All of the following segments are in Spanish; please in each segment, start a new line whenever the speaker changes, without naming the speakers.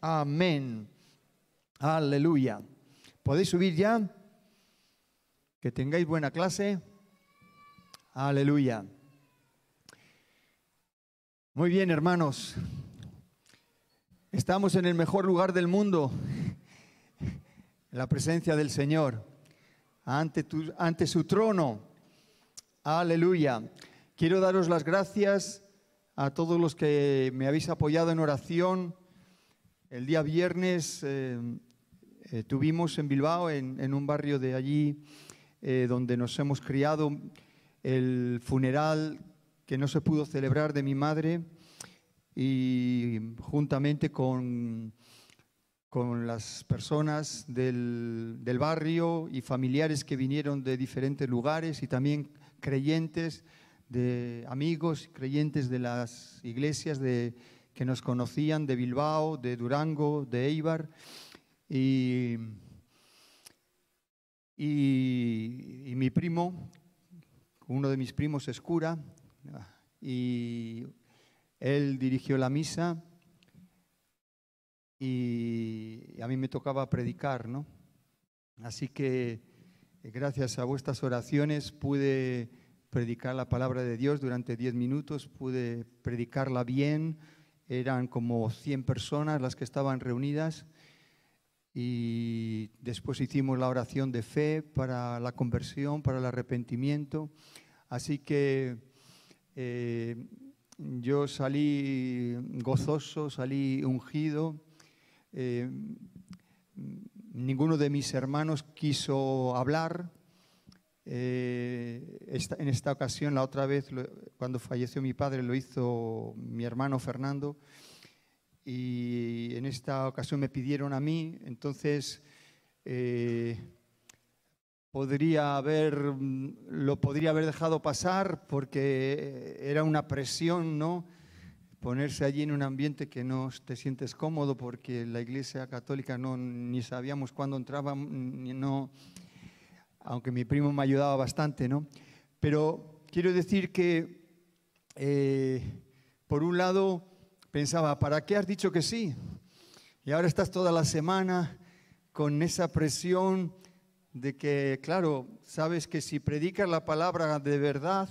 Amén. Aleluya. ¿Podéis subir ya? Que tengáis buena clase. Aleluya. Muy bien, hermanos. Estamos en el mejor lugar del mundo, en la presencia del Señor, ante, ante su trono. Aleluya. Quiero daros las gracias a todos los que me habéis apoyado en oración. El día viernes eh, eh, tuvimos en Bilbao, en, un barrio de allí, eh, donde nos hemos criado, el funeral que no se pudo celebrar de mi madre y juntamente con, con las personas del, del barrio y familiares que vinieron de diferentes lugares y también creyentes, de amigos, creyentes de las iglesias de, que nos conocían de Bilbao, de Durango, de Eibar. Y, y, mi primo, uno de mis primos es cura, y él dirigió la misa y a mí me tocaba predicar, ¿no? Así que gracias a vuestras oraciones pude predicar la palabra de Dios durante diez minutos, pude predicarla bien, eran como 100 personas las que estaban reunidas y después hicimos la oración de fe para la conversión, para el arrepentimiento. Así que eh, yo salí gozoso, salí ungido. Eh, ninguno de mis hermanos quiso hablar, eh, en esta ocasión, la otra vez, cuando falleció mi padre, lo hizo mi hermano Fernando. Y en esta ocasión me pidieron a mí, entonces eh, podría haber, lo podría haber dejado pasar porque era una presión, ¿no? Ponerse allí en un ambiente que no te sientes cómodo porque la Iglesia Católica no ni sabíamos cuándo entraba, ni no aunque mi primo me ayudaba bastante, ¿no? Pero quiero decir que, eh, por un lado, pensaba, ¿para qué has dicho que sí? Y ahora estás toda la semana con esa presión de que, claro, sabes que si predicas la palabra de verdad,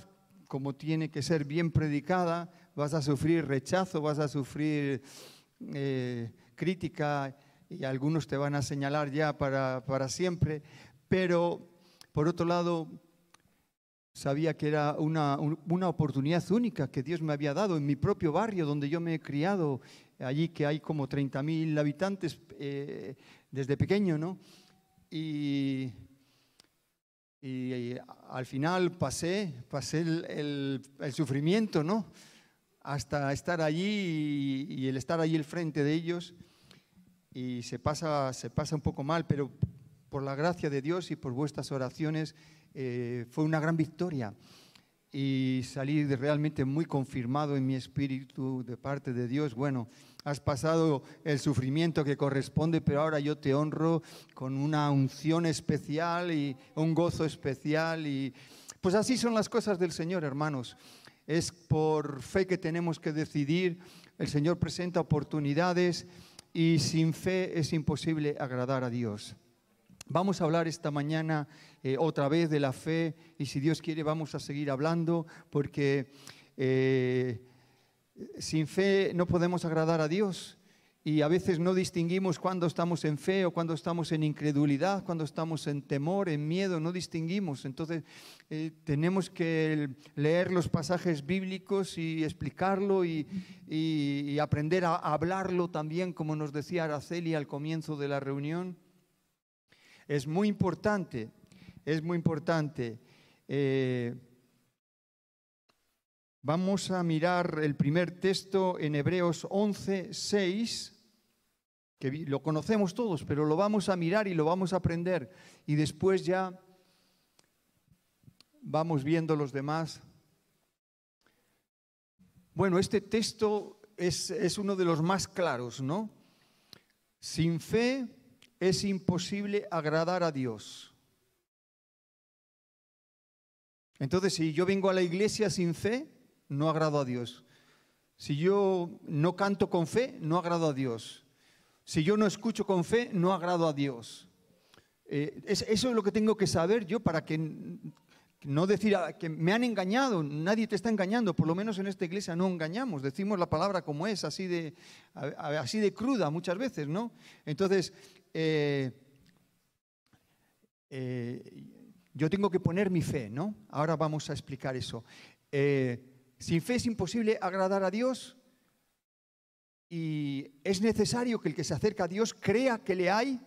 como tiene que ser bien predicada, vas a sufrir rechazo, vas a sufrir eh, crítica y algunos te van a señalar ya para, para siempre, pero por otro lado, sabía que era una, oportunidad única que Dios me había dado en mi propio barrio donde yo me he criado, allí que hay como 30.000 habitantes eh, desde pequeño, ¿no? Y, al final pasé, pasé el, sufrimiento, ¿no? Hasta estar allí y, y, el estar allí al frente de ellos. Y se pasa, se pasa un poco mal, pero por la gracia de Dios y por vuestras oraciones, eh, fue una gran victoria. Y salí realmente muy confirmado en mi espíritu de parte de Dios. Bueno, has pasado el sufrimiento que corresponde, pero ahora yo te honro con una unción especial y un gozo especial. Y pues así son las cosas del Señor, hermanos. Es por fe que tenemos que decidir. El Señor presenta oportunidades y sin fe es imposible agradar a Dios. Vamos a hablar esta mañana eh, otra vez de la fe y si Dios quiere vamos a seguir hablando porque eh, sin fe no podemos agradar a Dios y a veces no distinguimos cuando estamos en fe o cuando estamos en incredulidad, cuando estamos en temor, en miedo, no distinguimos. Entonces eh, tenemos que leer los pasajes bíblicos y explicarlo y, y aprender a hablarlo también, como nos decía Araceli al comienzo de la reunión. Es muy importante, es muy importante. Eh, vamos a mirar el primer texto en Hebreos 11, 6, que lo conocemos todos, pero lo vamos a mirar y lo vamos a aprender. Y después ya vamos viendo los demás. Bueno, este texto es, es uno de los más claros, ¿no? Sin fe es imposible agradar a Dios. Entonces, si yo vengo a la iglesia sin fe, no agrado a Dios. Si yo no canto con fe, no agrado a Dios. Si yo no escucho con fe, no agrado a Dios. Eh, eso es lo que tengo que saber yo para que no decir ah, que me han engañado, nadie te está engañando, por lo menos en esta iglesia no engañamos, decimos la palabra como es, así de, así de cruda muchas veces, ¿no? Entonces, eh, eh, yo tengo que poner mi fe, ¿no? Ahora vamos a explicar eso. sin fe es imposible agradar a Dios y es necesario que el que se acerca a Dios crea que le hay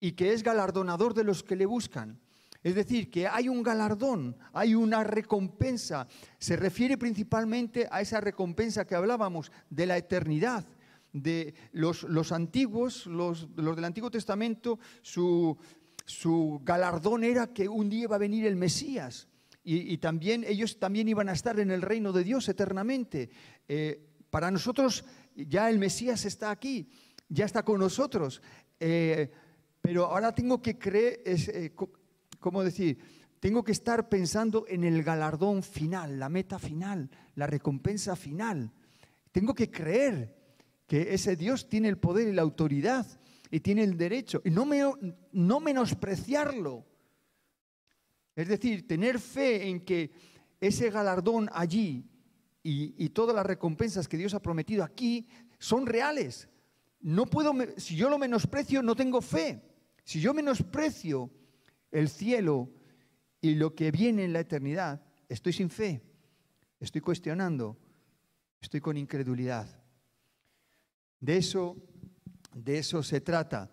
y que es galardonador de los que le buscan. Es decir, que hay un galardón, hay una recompensa. Se refiere principalmente a esa recompensa que hablábamos de la eternidad. De los, antiguos, los, del Antiguo Testamento, su, galardón era que un día iba a venir el Mesías. Y, también ellos también iban a estar en el reino de Dios eternamente. Eh, para nosotros ya el Mesías está aquí, ya está con nosotros. Eh, pero ahora tengo que creer, eh, ¿cómo decir? Tengo que estar pensando en el galardón final, la meta final, la recompensa final. Tengo que creer que ese Dios tiene el poder y la autoridad y tiene el derecho y no, no menospreciarlo. Es decir, tener fe en que ese galardón allí y, y, todas las recompensas que Dios ha prometido aquí son reales. No puedo, si yo lo menosprecio, no tengo fe. Si yo menosprecio el cielo y lo que viene en la eternidad, estoy sin fe, estoy cuestionando, estoy con incredulidad. De eso, de eso se trata.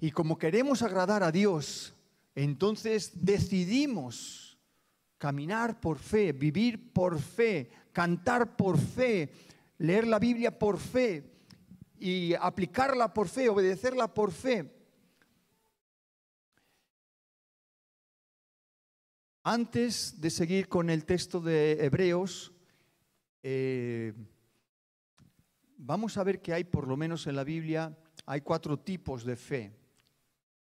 Y como queremos agradar a Dios, entonces decidimos caminar por fe, vivir por fe, cantar por fe, leer la Biblia por fe y aplicarla por fe, obedecerla por fe. Antes de seguir con el texto de Hebreos, eh, vamos a ver que hay, por lo menos en la Biblia, hay cuatro tipos de fe.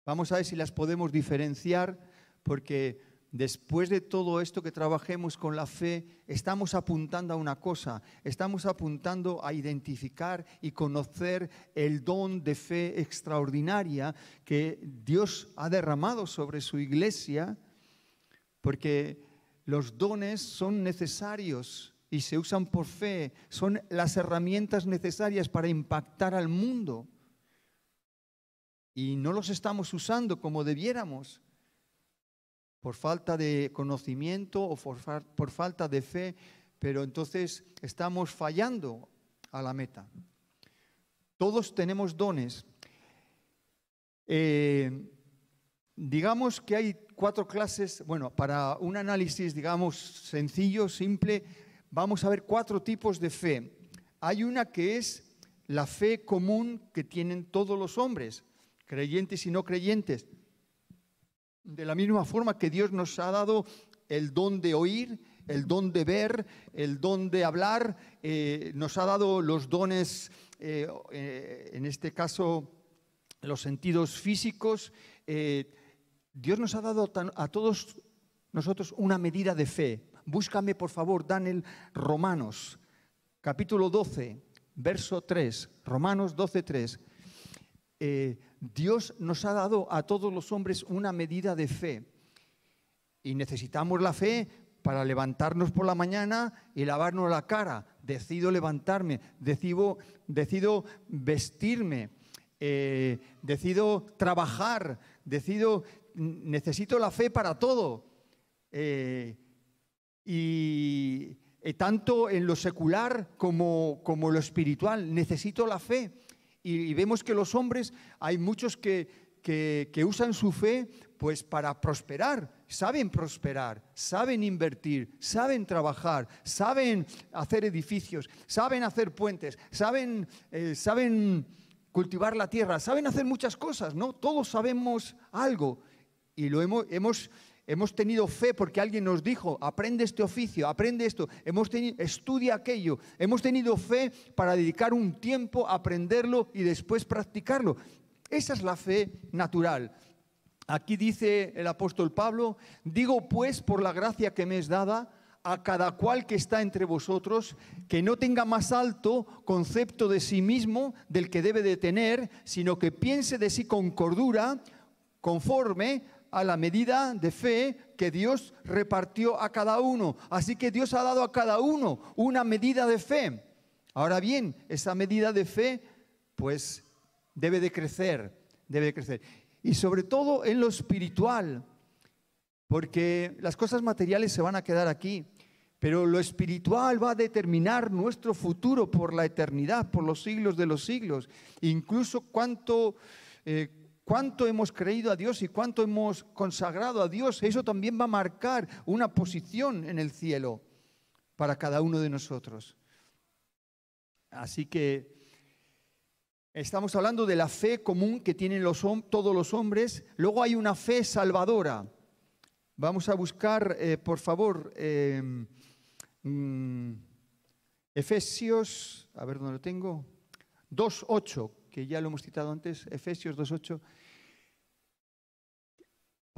Vamos a ver si las podemos diferenciar, porque después de todo esto que trabajemos con la fe, estamos apuntando a una cosa, estamos apuntando a identificar y conocer el don de fe extraordinaria que Dios ha derramado sobre su iglesia porque los dones son necesarios y se usan por fe, son las herramientas necesarias para impactar al mundo. Y no los estamos usando como debiéramos, por falta de conocimiento o por, falta de fe, pero entonces estamos fallando a la meta. Todos tenemos dones. Eh, digamos que hay cuatro clases, bueno, para un análisis, digamos, sencillo, simple, vamos a ver cuatro tipos de fe. Hay una que es la fe común que tienen todos los hombres, creyentes y no creyentes. De la misma forma que Dios nos ha dado el don de oír, el don de ver, el don de hablar, eh, nos ha dado los dones, eh, eh, en este caso, los sentidos físicos, Dios nos ha dado a todos nosotros una medida de fe. Búscame, por favor, Daniel Romanos, capítulo 12, verso 3. Romanos 12, 3. Eh, Dios nos ha dado a todos los hombres una medida de fe. Y necesitamos la fe para levantarnos por la mañana y lavarnos la cara. Decido levantarme, decido, decido vestirme, eh, decido trabajar, decido necesito la fe para todo. Eh, y eh, tanto en lo secular como, como lo espiritual, necesito la fe. Y, vemos que los hombres, hay muchos que, que, usan su fe pues para prosperar, saben prosperar, saben invertir, saben trabajar, saben hacer edificios, saben hacer puentes, saben, eh, saben cultivar la tierra, saben hacer muchas cosas, ¿no? Todos sabemos algo y lo hemos, hemos, hemos tenido fe porque alguien nos dijo, aprende este oficio, aprende esto, hemos tenido, estudia aquello, hemos tenido fe para dedicar un tiempo a aprenderlo y después practicarlo. Esa es la fe natural. Aquí dice el apóstol Pablo, digo pues por la gracia que me es dada, a cada cual que está entre vosotros, que no tenga más alto concepto de sí mismo del que debe de tener, sino que piense de sí con cordura, conforme a la medida de fe que Dios repartió a cada uno. Así que Dios ha dado a cada uno una medida de fe. Ahora bien, esa medida de fe, pues debe de crecer, debe de crecer. Y sobre todo en lo espiritual, porque las cosas materiales se van a quedar aquí, pero lo espiritual va a determinar nuestro futuro por la eternidad, por los siglos de los siglos. Incluso cuánto, eh, cuánto hemos creído a Dios y cuánto hemos consagrado a Dios, eso también va a marcar una posición en el cielo para cada uno de nosotros. Así que estamos hablando de la fe común que tienen todos los hombres. Luego hay una fe salvadora. Vamos a buscar, eh, por favor, em, mm, Efesios, a ver dónde lo tengo, 2.8, que ya lo hemos citado antes, Efesios 2.8.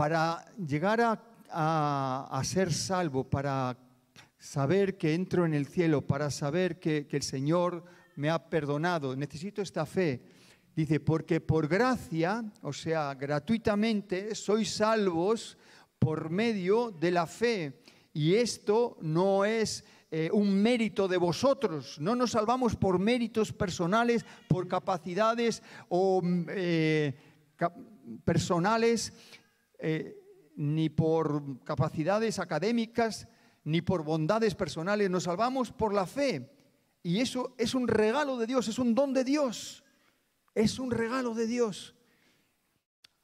Para llegar a, ser salvo, para saber que entro en el cielo, para saber que, que el Señor me ha perdonado, necesito esta fe. Dice, porque por gracia, o sea, gratuitamente, sois salvos por medio de la fe. Y esto no es eh, un mérito de vosotros, no nos salvamos por méritos personales, por capacidades o mm, eh, personales, eh, ni por capacidades académicas, ni por bondades personales, nos salvamos por la fe. Y eso es un regalo de Dios, es un don de Dios, es un regalo de Dios.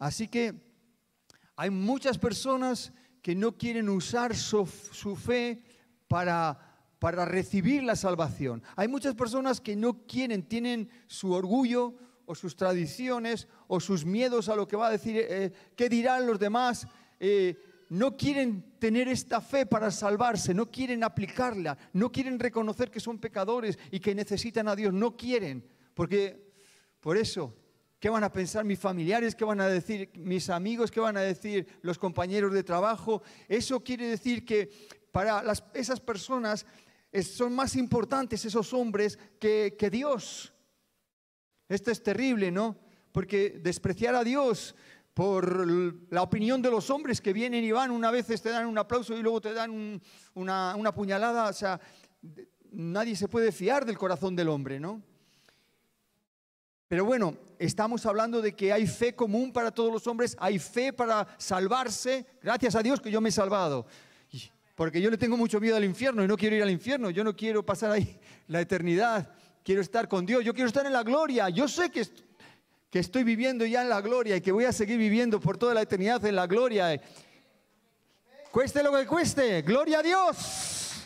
Así que hay muchas personas que no quieren usar su, fe para, para recibir la salvación. Hay muchas personas que no quieren, tienen su orgullo o sus tradiciones o sus miedos a lo que va a decir, eh, qué dirán los demás. Eh, no quieren tener esta fe para salvarse, no quieren aplicarla, no quieren reconocer que son pecadores y que necesitan a Dios, no quieren, porque por eso ¿Qué van a pensar mis familiares? ¿Qué van a decir mis amigos? ¿Qué van a decir los compañeros de trabajo? Eso quiere decir que para esas personas son más importantes esos hombres que, que Dios. Esto es terrible, ¿no? Porque despreciar a Dios por la opinión de los hombres que vienen y van, una vez te dan un aplauso y luego te dan una, una puñalada, o sea, nadie se puede fiar del corazón del hombre, ¿no? Pero bueno, estamos hablando de que hay fe común para todos los hombres, hay fe para salvarse. Gracias a Dios que yo me he salvado. Porque yo le tengo mucho miedo al infierno y no quiero ir al infierno. Yo no quiero pasar ahí la eternidad. Quiero estar con Dios. Yo quiero estar en la gloria. Yo sé que, que estoy viviendo ya en la gloria y que voy a seguir viviendo por toda la eternidad en la gloria. Cueste lo que cueste. Gloria a Dios.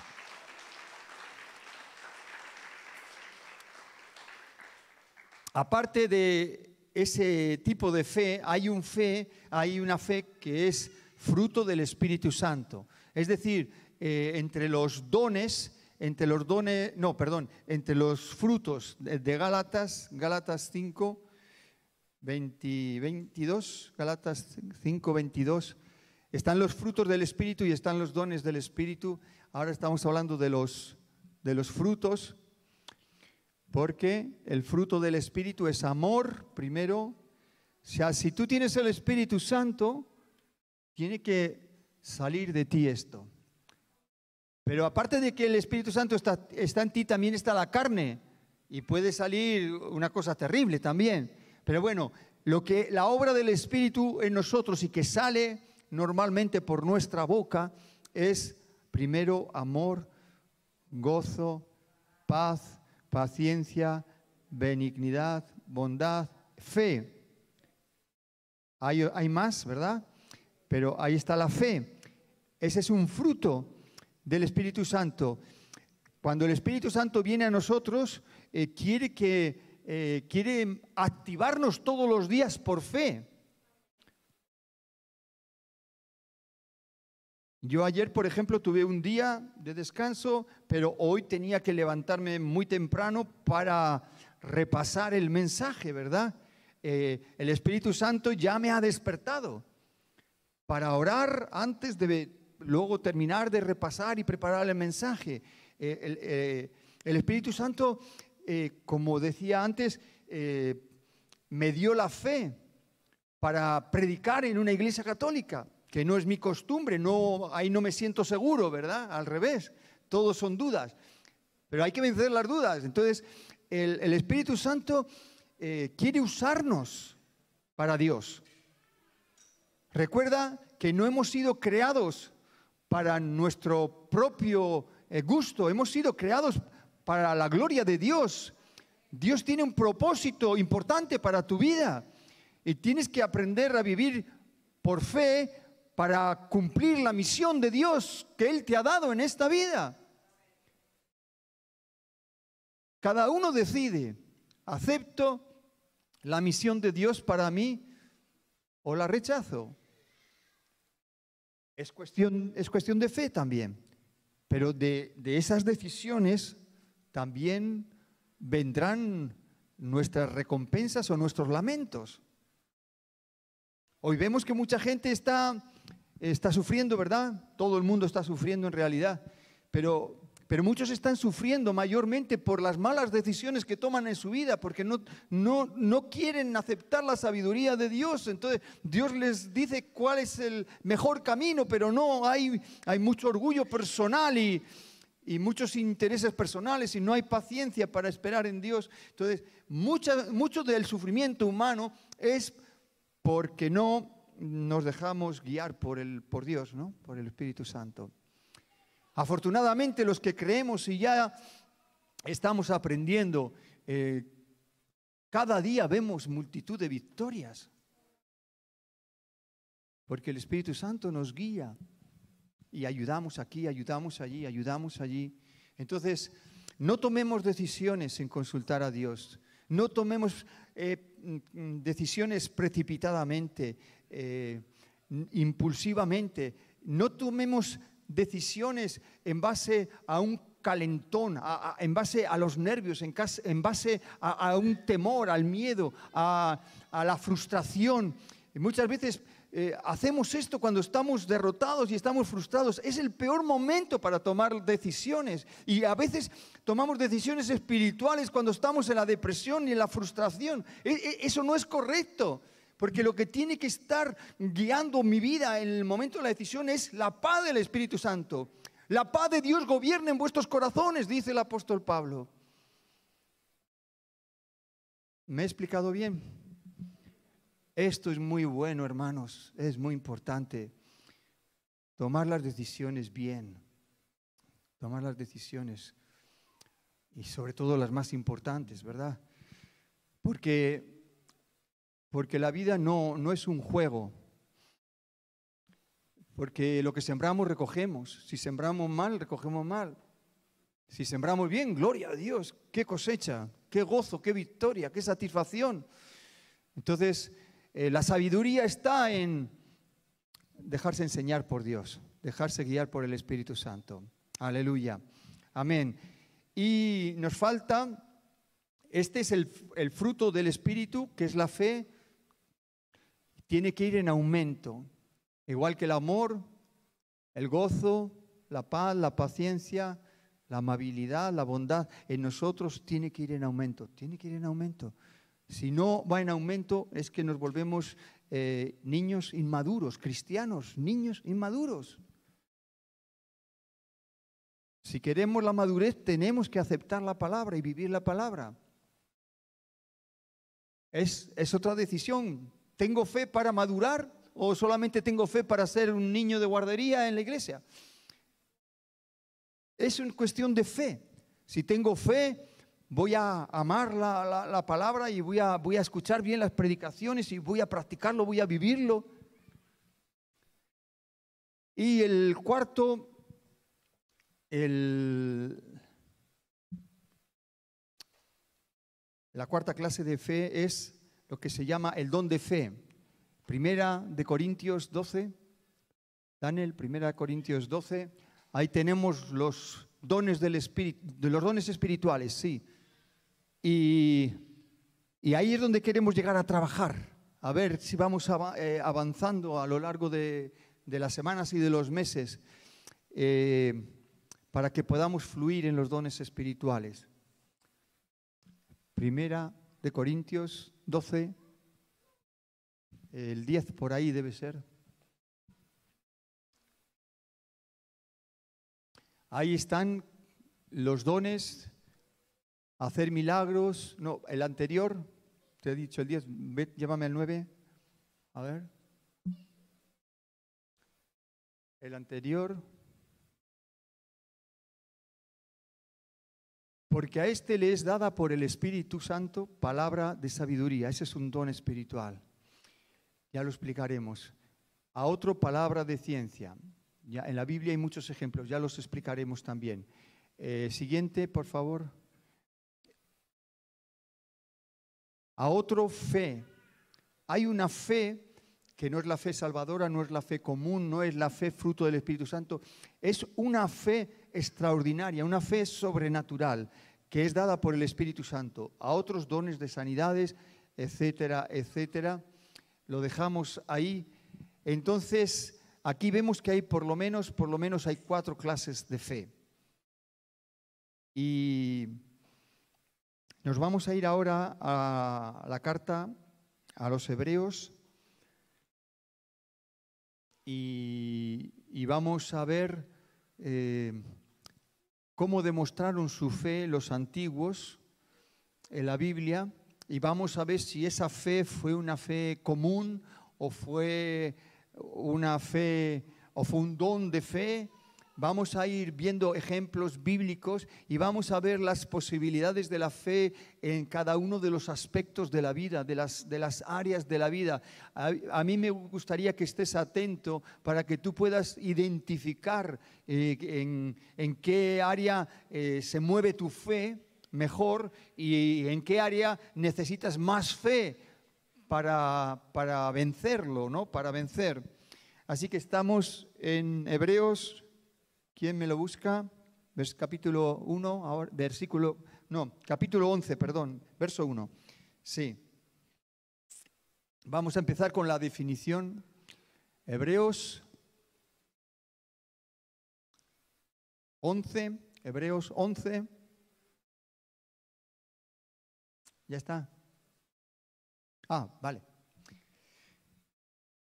Aparte de ese tipo de fe, hay, un fe, hay una fe que es fruto del Espíritu Santo. Es decir, eh, entre los dones, entre los dones, no, perdón, entre los frutos de, Gálatas, Gálatas 5, 22, Gálatas 5, 22, están los frutos del Espíritu y están los dones del Espíritu. Ahora estamos hablando de los, de los frutos porque el fruto del Espíritu es amor, primero. O sea, si tú tienes el Espíritu Santo, tiene que salir de ti esto. Pero aparte de que el Espíritu Santo está, en ti, también está la carne. Y puede salir una cosa terrible también. Pero bueno, lo que la obra del Espíritu en nosotros y que sale normalmente por nuestra boca es primero amor, gozo, paz, paciencia, benignidad, bondad, fe. Hay, hay, más, ¿verdad? Pero ahí está la fe. Ese es un fruto del Espíritu Santo. Cuando el Espíritu Santo viene a nosotros, eh, quiere, que, eh, quiere activarnos todos los días por fe. Yo ayer, por ejemplo, tuve un día de descanso, pero hoy tenía que levantarme muy temprano para repasar el mensaje, ¿verdad? Eh, el Espíritu Santo ya me ha despertado para orar antes de luego terminar de repasar y preparar el mensaje. Eh, el, eh, el, Espíritu Santo, eh, como decía antes, me dio la fe para predicar en una iglesia católica, que no es mi costumbre, no, ahí no me siento seguro, ¿verdad? Al revés, todos son dudas. Pero hay que vencer las dudas. Entonces, el, el Espíritu Santo quiere usarnos para Dios. Recuerda que no hemos sido creados para nuestro propio eh, gusto, hemos sido creados para la gloria de Dios. Dios tiene un propósito importante para tu vida y tienes que aprender a vivir por fe para cumplir la misión de Dios que Él te ha dado en esta vida. Cada uno decide, acepto la misión de Dios para mí o la rechazo. Es cuestión, es cuestión de fe también, pero de, de esas decisiones también vendrán nuestras recompensas o nuestros lamentos. Hoy vemos que mucha gente está, está sufriendo, ¿verdad? Todo el mundo está sufriendo en realidad, pero pero muchos están sufriendo mayormente por las malas decisiones que toman en su vida, porque no, no, no quieren aceptar la sabiduría de Dios. Entonces Dios les dice cuál es el mejor camino, pero no hay, hay mucho orgullo personal y, y muchos intereses personales y no hay paciencia para esperar en Dios. Entonces, mucha, mucho del sufrimiento humano es porque no nos dejamos guiar por, el, por Dios, ¿no? por el Espíritu Santo. Afortunadamente los que creemos y ya estamos aprendiendo, eh, cada día vemos multitud de victorias, porque el Espíritu Santo nos guía y ayudamos aquí, ayudamos allí, ayudamos allí. Entonces, no tomemos decisiones sin consultar a Dios, no tomemos eh, decisiones precipitadamente, eh, impulsivamente, no tomemos decisiones en base a un calentón, en base a los nervios, en, base a, un temor, al miedo, a, la frustración. Muchas veces eh, hacemos esto cuando estamos derrotados y estamos frustrados. Es el peor momento para tomar decisiones. Y a veces tomamos decisiones espirituales cuando estamos en la depresión y en la frustración. E, e, eso no es correcto. Porque lo que tiene que estar guiando mi vida en el momento de la decisión es la paz del Espíritu Santo. La paz de Dios gobierna en vuestros corazones, dice el apóstol Pablo. ¿Me he explicado bien? Esto es muy bueno, hermanos, es muy importante. Tomar las decisiones bien, tomar las decisiones y sobre todo las más importantes, ¿verdad? Porque porque la vida no, no es un juego. Porque lo que sembramos recogemos. Si sembramos mal, recogemos mal. Si sembramos bien, gloria a Dios. Qué cosecha, qué gozo, qué victoria, qué satisfacción. Entonces, eh, la sabiduría está en dejarse enseñar por Dios, dejarse guiar por el Espíritu Santo. Aleluya. Amén. Y nos falta, este es el, el fruto del Espíritu, que es la fe, tiene que ir en aumento, igual que el amor, el gozo, la paz, la paciencia, la amabilidad, la bondad, en nosotros tiene que ir en aumento, tiene que ir en aumento. Si no va en aumento es que nos volvemos eh, niños inmaduros, cristianos, niños inmaduros. Si queremos la madurez tenemos que aceptar la palabra y vivir la palabra. Es, es otra decisión. ¿Tengo fe para madurar o solamente tengo fe para ser un niño de guardería en la iglesia? Es una cuestión de fe. Si tengo fe, voy a amar la, palabra y voy a, voy a escuchar bien las predicaciones y voy a practicarlo, voy a vivirlo. Y el cuarto, la cuarta clase de fe es lo que se llama el don de fe. Primera de Corintios 12, Daniel, primera de Corintios 12, ahí tenemos los dones del espíritu, los dones espirituales, sí. Y, ahí es donde queremos llegar a trabajar, a ver si vamos eh, avanzando a lo largo de, de las semanas y de los meses eh, para que podamos fluir en los dones espirituales. Primera de Corintios 12, el 10 por ahí debe ser. Ahí están los dones, hacer milagros. No, el anterior, te he dicho el 10, llévame al 9. A ver. El anterior. Porque a este le es dada por el Espíritu Santo palabra de sabiduría. Ese es un don espiritual. Ya lo explicaremos. A otro palabra de ciencia. Ya, en la Biblia hay muchos ejemplos, ya los explicaremos también. Eh, siguiente, por favor. A otro fe. Hay una fe que no es la fe salvadora, no es la fe común, no es la fe fruto del Espíritu Santo, es una fe extraordinaria, una fe sobrenatural que es dada por el Espíritu Santo. A otros dones de sanidades, etcétera, etcétera. Lo dejamos ahí. Entonces, Aquí vemos que hay por lo menos, por lo menos hay cuatro clases de fe. Y nos vamos a ir ahora a la carta a los hebreos y, vamos a ver eh, cómo demostraron su fe los antiguos en la Biblia y vamos a ver si esa fe fue una fe común o fue una fe o fue un don de fe. Vamos a ir viendo ejemplos bíblicos y vamos a ver las posibilidades de la fe en cada uno de los aspectos de la vida, de las, de las áreas de la vida. A, mí me gustaría que estés atento para que tú puedas identificar eh, en, en, qué área eh, se mueve tu fe mejor y en qué área necesitas más fe para, vencerlo, ¿no? Para vencer. Así que estamos en Hebreos, ¿quién me lo busca? ¿Ves capítulo 1, versículo, no, capítulo 11, perdón, verso 1. Sí. Vamos a empezar con la definición. Hebreos 11, Hebreos 11. Ya está. Ah, vale.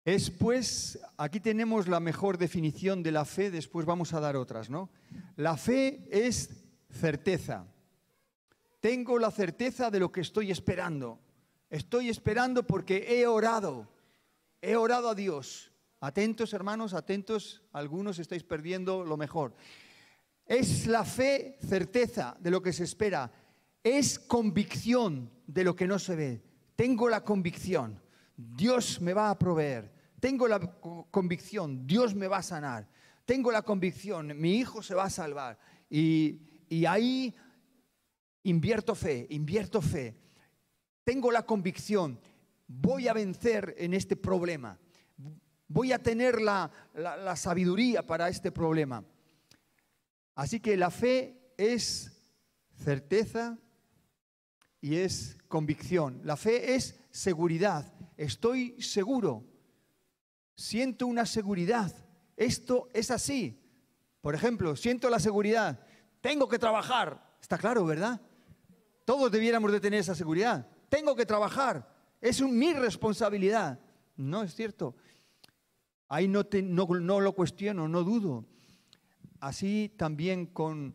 Es pues, aquí tenemos la mejor definición de la fe, después vamos a dar otras, ¿no? La fe es certeza. Tengo la certeza de lo que estoy esperando. Estoy esperando porque he orado. He orado a Dios. Atentos, hermanos, atentos. Algunos estáis perdiendo lo mejor. Es la fe certeza de lo que se espera. Es convicción de lo que no se ve. Tengo la convicción, Dios me va a proveer. Tengo la convicción, Dios me va a sanar. Tengo la convicción, mi hijo se va a salvar. Y, ahí invierto fe, invierto fe. Tengo la convicción, voy a vencer en este problema. Voy a tener la, la sabiduría para este problema. Así que la fe es certeza y es convicción. La fe es seguridad. Estoy seguro. Siento una seguridad. Esto es así. Por ejemplo, siento la seguridad. Tengo que trabajar. Está claro, ¿verdad? Todos debiéramos de tener esa seguridad. Tengo que trabajar. Es mi responsabilidad. No es cierto. Ahí no, no lo cuestiono, no dudo. Así también con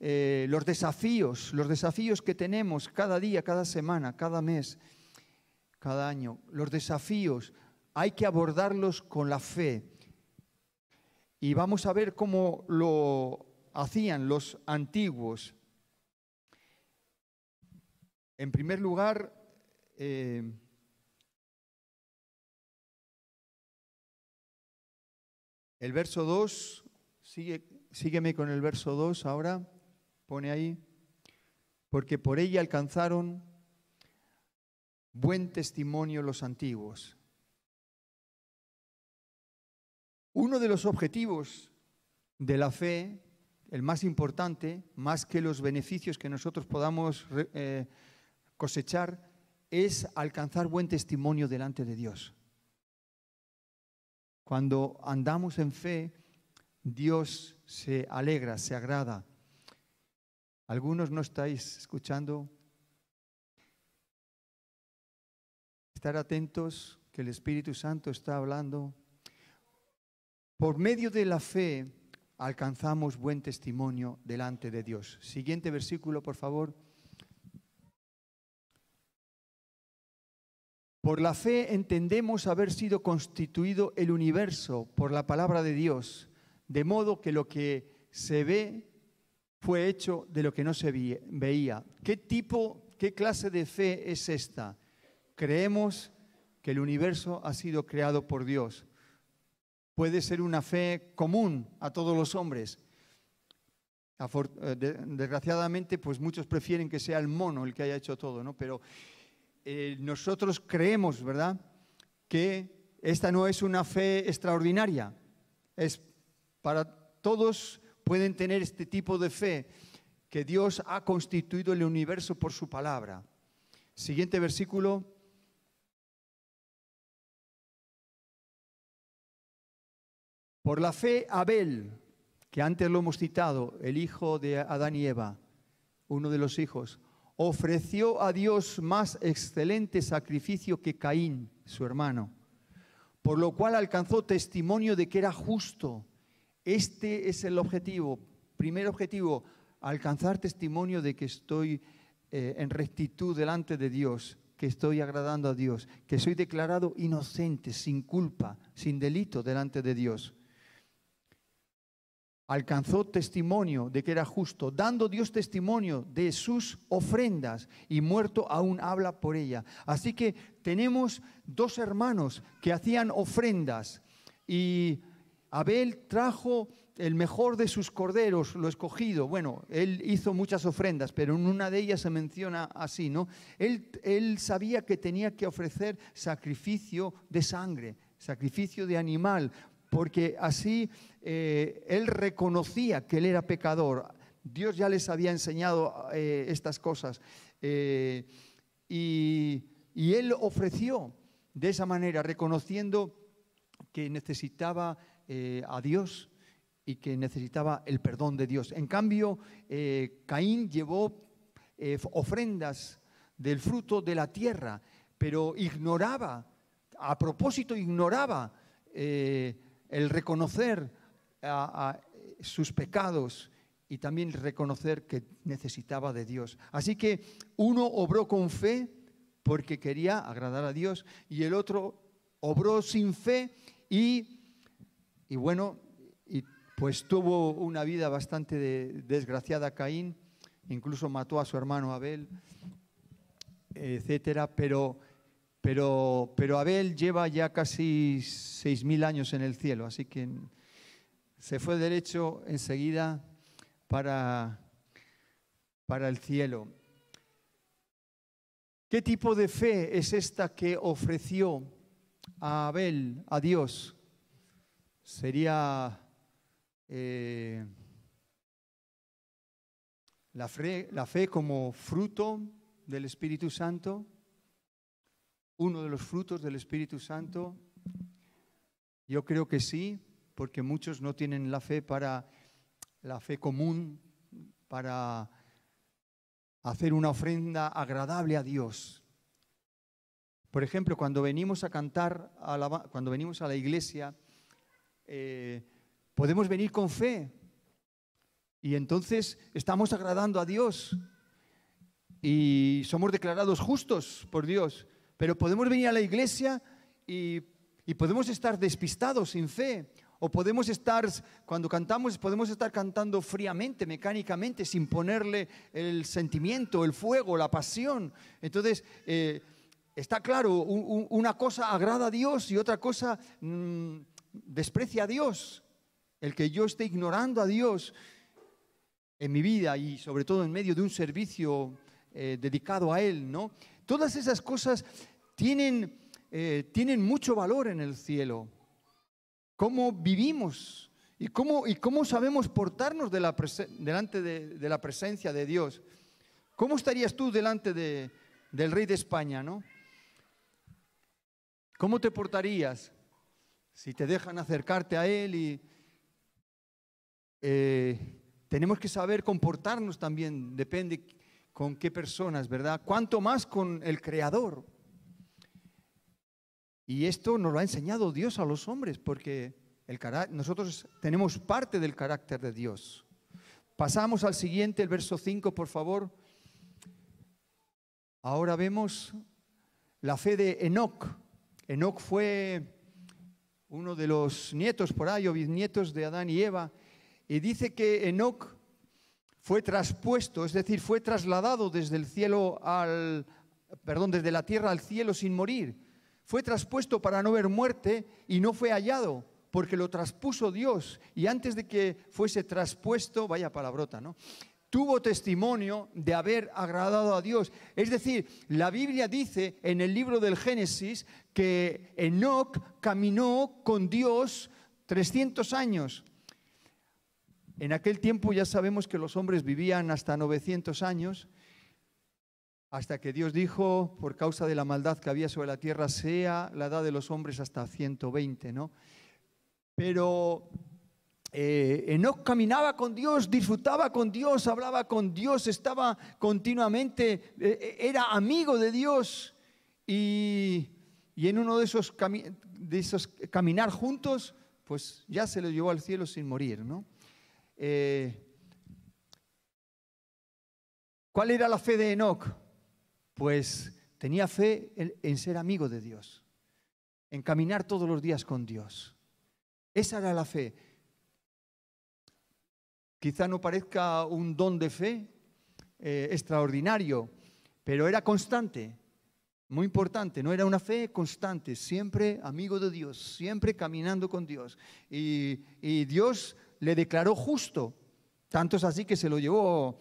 eh, los desafíos, los desafíos que tenemos cada día, cada semana, cada mes, cada año, los desafíos, hay que abordarlos con la fe. Y vamos a ver cómo lo hacían los antiguos. En primer lugar, eh, el verso 2, sigue, sígueme con el verso 2 ahora pone ahí, porque por ella alcanzaron buen testimonio los antiguos. Uno de los objetivos de la fe, el más importante, más que los beneficios que nosotros podamos eh, cosechar, es alcanzar buen testimonio delante de Dios. Cuando andamos en fe, Dios se alegra, se agrada. Algunos no estáis escuchando. Estar atentos que el Espíritu Santo está hablando. Por medio de la fe alcanzamos buen testimonio delante de Dios. Siguiente versículo, por favor. Por la fe entendemos haber sido constituido el universo por la palabra de Dios, de modo que lo que se ve fue hecho de lo que no se veía. ¿Qué tipo, qué clase de fe es esta? Creemos que el universo ha sido creado por Dios. Puede ser una fe común a todos los hombres. Eh, desgraciadamente, pues muchos prefieren que sea el mono el que haya hecho todo, ¿no? Pero eh, nosotros creemos, ¿verdad?, que esta no es una fe extraordinaria. Es para todos pueden tener este tipo de fe, que Dios ha constituido el universo por su palabra. Siguiente versículo. Por la fe, Abel, que antes lo hemos citado, el hijo de Adán y Eva, uno de los hijos, ofreció a Dios más excelente sacrificio que Caín, su hermano, por lo cual alcanzó testimonio de que era justo. Este es el objetivo, primer objetivo, alcanzar testimonio de que estoy eh, en rectitud delante de Dios, que estoy agradando a Dios, que soy declarado inocente, sin culpa, sin delito delante de Dios alcanzó testimonio de que era justo, dando Dios testimonio de sus ofrendas y muerto aún habla por ella. Así que tenemos dos hermanos que hacían ofrendas y Abel trajo el mejor de sus corderos, lo escogido. Bueno, él hizo muchas ofrendas, pero en una de ellas se menciona así, ¿no? Él, él sabía que tenía que ofrecer sacrificio de sangre, sacrificio de animal, porque así eh, él reconocía que él era pecador. Dios ya les había enseñado eh, estas cosas. Eh, y, y, él ofreció de esa manera, reconociendo que necesitaba a Dios y que necesitaba el perdón de Dios. En cambio, Caín llevó ofrendas del fruto de la tierra, pero ignoraba, a propósito ignoraba el reconocer sus pecados y también reconocer que necesitaba de Dios. Así que uno obró con fe porque quería agradar a Dios y el otro obró sin fe y, y bueno, y pues tuvo una vida bastante desgraciada Caín, incluso mató a su hermano Abel, etcétera, pero pero, pero Abel lleva ya casi seis mil años en el cielo, así que se fue derecho enseguida para, para el cielo. ¿Qué tipo de fe es esta que ofreció a Abel, a Dios? Sería eh, la, fe, la fe como fruto del Espíritu Santo uno de los frutos del Espíritu Santo? Yo creo que sí, porque muchos no tienen la fe para la fe común, para hacer una ofrenda agradable a Dios. Por ejemplo, cuando venimos a cantar, cuando venimos a la iglesia, eh, podemos venir con fe y entonces estamos agradando a Dios y somos declarados justos por Dios. Pero podemos venir a la iglesia y, podemos estar despistados, sin fe. O podemos estar, cuando cantamos, podemos estar cantando fríamente, mecánicamente, sin ponerle el sentimiento, el fuego, la pasión. Entonces, eh, está claro, una cosa agrada a Dios y otra cosa mm, desprecia a Dios. El que yo esté ignorando a Dios en mi vida y sobre todo en medio de un servicio eh, dedicado a Él, ¿no? Todas esas cosas tienen, eh, tienen mucho valor en el cielo. Cómo vivimos y cómo, y cómo sabemos portarnos de la delante de, la presencia de Dios. ¿Cómo estarías tú delante de, del rey de España, no? ¿Cómo te portarías? si te dejan acercarte a Él eh, tenemos que saber comportarnos también, depende con qué personas, ¿verdad? Cuanto más con el Creador. Y esto nos lo ha enseñado Dios a los hombres, porque el nosotros tenemos parte del carácter de Dios. Pasamos al siguiente, el verso 5, por favor. Ahora vemos la fe de Enoch. Enoch fue uno de los nietos por ahí, o bisnietos de Adán y Eva, y dice que Enoch fue traspuesto, es decir, fue trasladado desde el cielo al, perdón, desde la tierra al cielo sin morir. Fue traspuesto para no ver muerte y no fue hallado, porque lo traspuso Dios. Y antes de que fuese traspuesto, vaya palabrota, ¿no? tuvo testimonio de haber agradado a Dios. Es decir, la Biblia dice en el libro del Génesis que Enoch caminó con Dios 300 años. En aquel tiempo ya sabemos que los hombres vivían hasta 900 años, hasta que Dios dijo, por causa de la maldad que había sobre la tierra, sea la edad de los hombres hasta 120, ¿no? Pero eh, Enoch caminaba con Dios, disfrutaba con Dios, hablaba con Dios, estaba continuamente, eh, era amigo de Dios. Y, en uno de esos, de esos caminar juntos, pues ya se lo llevó al cielo sin morir, ¿no? Eh, ¿Cuál era la fe de Enoch? Pues tenía fe en ser amigo de Dios, en caminar todos los días con Dios. Esa era la fe. Quizá no parezca un don de fe eh, extraordinario, pero era constante, muy importante, no era una fe constante, siempre amigo de Dios, siempre caminando con Dios. Y, y Dios le declaró justo, tanto es así que se lo llevó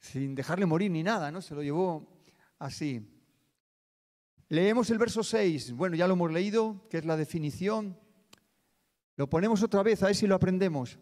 sin dejarle morir ni nada, ¿no? Se lo llevó así. Leemos el verso 6, bueno, ya lo hemos leído, que es la definición. Lo ponemos otra vez, a ver si lo aprendemos.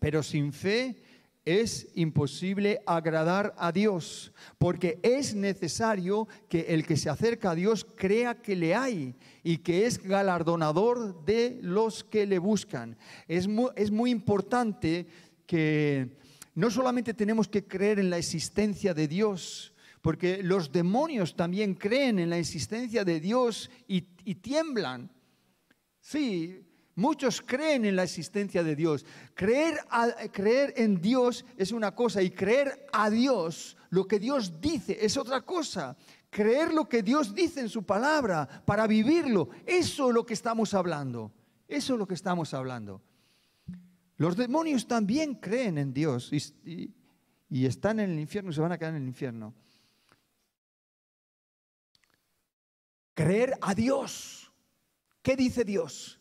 Pero sin fe es imposible agradar a Dios, porque es necesario que el que se acerca a Dios crea que le hay y que es galardonador de los que le buscan. Es muy, es muy importante que no solamente tenemos que creer en la existencia de Dios, porque los demonios también creen en la existencia de Dios y, y tiemblan. Sí, Muchos creen en la existencia de Dios. Creer, creer en Dios es una cosa y creer a Dios, lo que Dios dice, es otra cosa. Creer lo que Dios dice en su palabra para vivirlo, eso es lo que estamos hablando. Eso es lo que estamos hablando. Los demonios también creen en Dios y, y están en el infierno y se van a quedar en el infierno. Creer a Dios. ¿Qué dice Dios?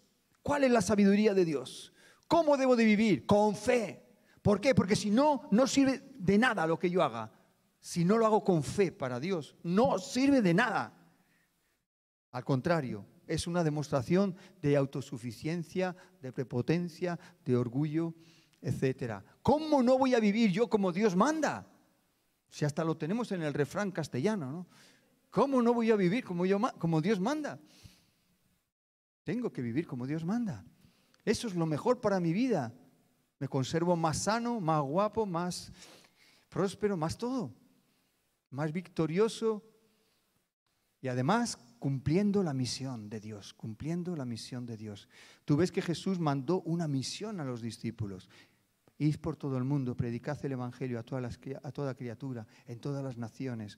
¿Cuál es la sabiduría de Dios? ¿Cómo debo de vivir? Con fe. ¿Por qué? Porque si no, no sirve de nada lo que yo haga. Si no lo hago con fe para Dios, no sirve de nada. Al contrario, es una demostración de autosuficiencia, de prepotencia, de orgullo, etc. ¿Cómo no voy a vivir yo como Dios manda? Si hasta lo tenemos en el refrán castellano, ¿no? ¿Cómo no voy a vivir como, yo, como Dios manda? Tengo que vivir como Dios manda. Eso es lo mejor para mi vida. Me conservo más sano, más guapo, más próspero, más todo. Más victorioso. Y además cumpliendo la misión de Dios, cumpliendo la misión de Dios. Tú ves que Jesús mandó una misión a los discípulos. Id por todo el mundo, predicad el Evangelio a, a toda criatura, en todas las naciones.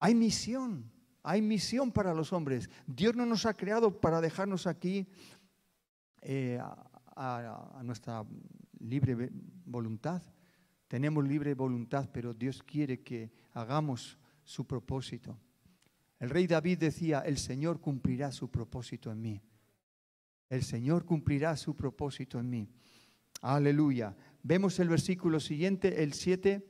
Hay misión. Hay misión para los hombres. Dios no nos ha creado para dejarnos aquí eh, a, nuestra libre voluntad. Tenemos libre voluntad, pero Dios quiere que hagamos su propósito. El rey David decía, el Señor cumplirá su propósito en mí. El Señor cumplirá su propósito en mí. Aleluya. Vemos el versículo siguiente, el 7.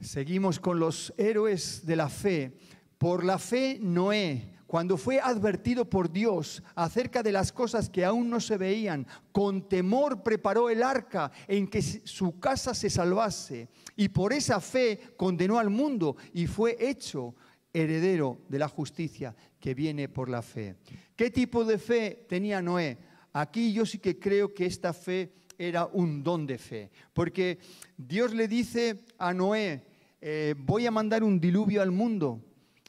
Seguimos con los héroes de la fe. Por la fe, Noé, cuando fue advertido por Dios acerca de las cosas que aún no se veían, con temor preparó el arca en que su casa se salvase. Y por esa fe condenó al mundo y fue hecho heredero de la justicia que viene por la fe. ¿Qué tipo de fe tenía Noé? Aquí yo sí que creo que esta fe era un don de fe, porque Dios le dice a Noé, eh, voy a mandar un diluvio al mundo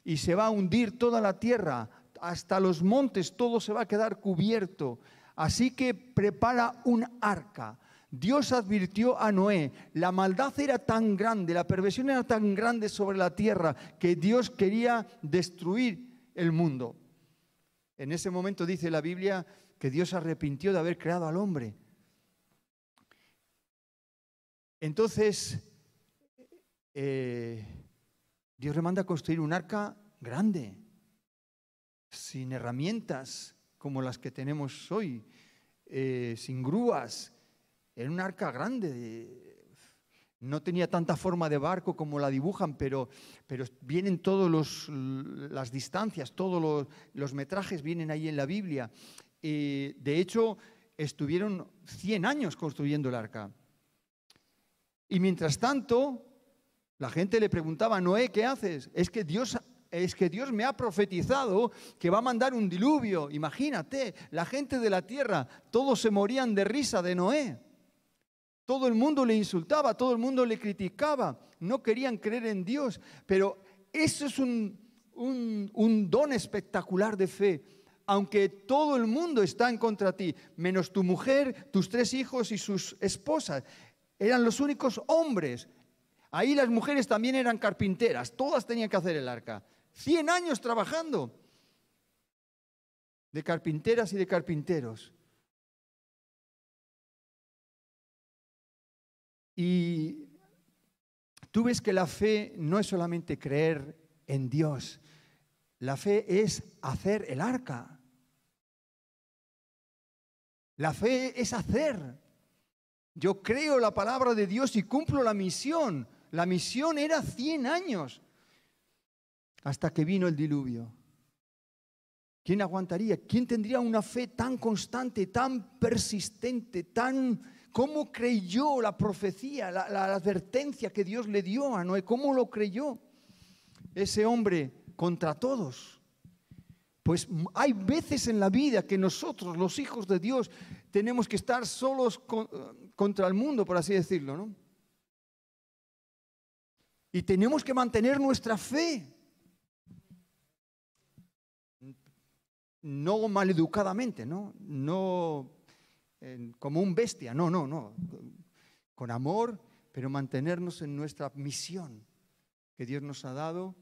y se va a hundir toda la tierra, hasta los montes, todo se va a quedar cubierto. Así que prepara un arca. Dios advirtió a Noé, la maldad era tan grande, la perversión era tan grande sobre la tierra que Dios quería destruir el mundo. En ese momento dice la Biblia que Dios arrepintió de haber creado al hombre. Entonces, eh, Dios le manda a construir un arca grande, sin herramientas como las que tenemos hoy, eh, sin grúas, en un arca grande. No tenía tanta forma de barco como la dibujan, pero, pero vienen todas las distancias, todos los, los, metrajes vienen ahí en la Biblia. de hecho, estuvieron 100 años construyendo el arca. Y mientras tanto, la gente le preguntaba, Noé, ¿qué haces? Es que Dios es que Dios me ha profetizado que va a mandar un diluvio. Imagínate, la gente de la tierra, todos se morían de risa de Noé. Todo el mundo le insultaba, todo el mundo le criticaba, no querían creer en Dios. Pero eso es un, un don espectacular de fe. Aunque todo el mundo está en contra de ti, menos tu mujer, tus tres hijos y sus esposas. Eran los únicos hombres. Ahí las mujeres también eran carpinteras, todas tenían que hacer el arca. Cien años trabajando de carpinteras y de carpinteros. Y tú ves que la fe no es solamente creer en Dios, la fe es hacer el arca. La fe es hacer. Yo creo la palabra de Dios y cumplo la misión. La misión era 100 años hasta que vino el diluvio. ¿Quién aguantaría? ¿Quién tendría una fe tan constante, tan persistente, tan... ¿Cómo creyó la profecía, la, la, advertencia que Dios le dio a Noé? ¿Cómo lo creyó ese hombre contra todos? Pues hay veces en la vida que nosotros, los hijos de Dios, tenemos que estar solos contra el mundo, por así decirlo, ¿no? Y tenemos que mantener nuestra fe. No maleducadamente, ¿no? No como un bestia, no, no, no. Con amor, pero mantenernos en nuestra misión que Dios nos ha dado.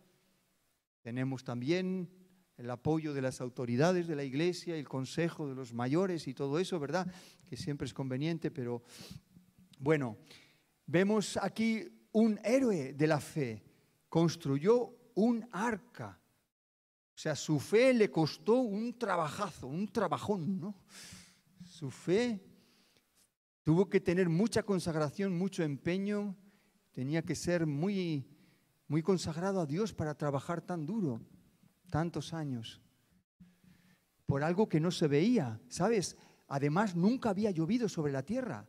Tenemos también el apoyo de las autoridades de la iglesia, el consejo de los mayores y todo eso, ¿verdad? Que siempre es conveniente, pero bueno, vemos aquí un héroe de la fe, construyó un arca. O sea, su fe le costó un trabajazo, un trabajón, ¿no? Su fe tuvo que tener mucha consagración, mucho empeño, tenía que ser muy, muy consagrado a Dios para trabajar tan duro tantos años, por algo que no se veía, ¿sabes? Además, nunca había llovido sobre la tierra,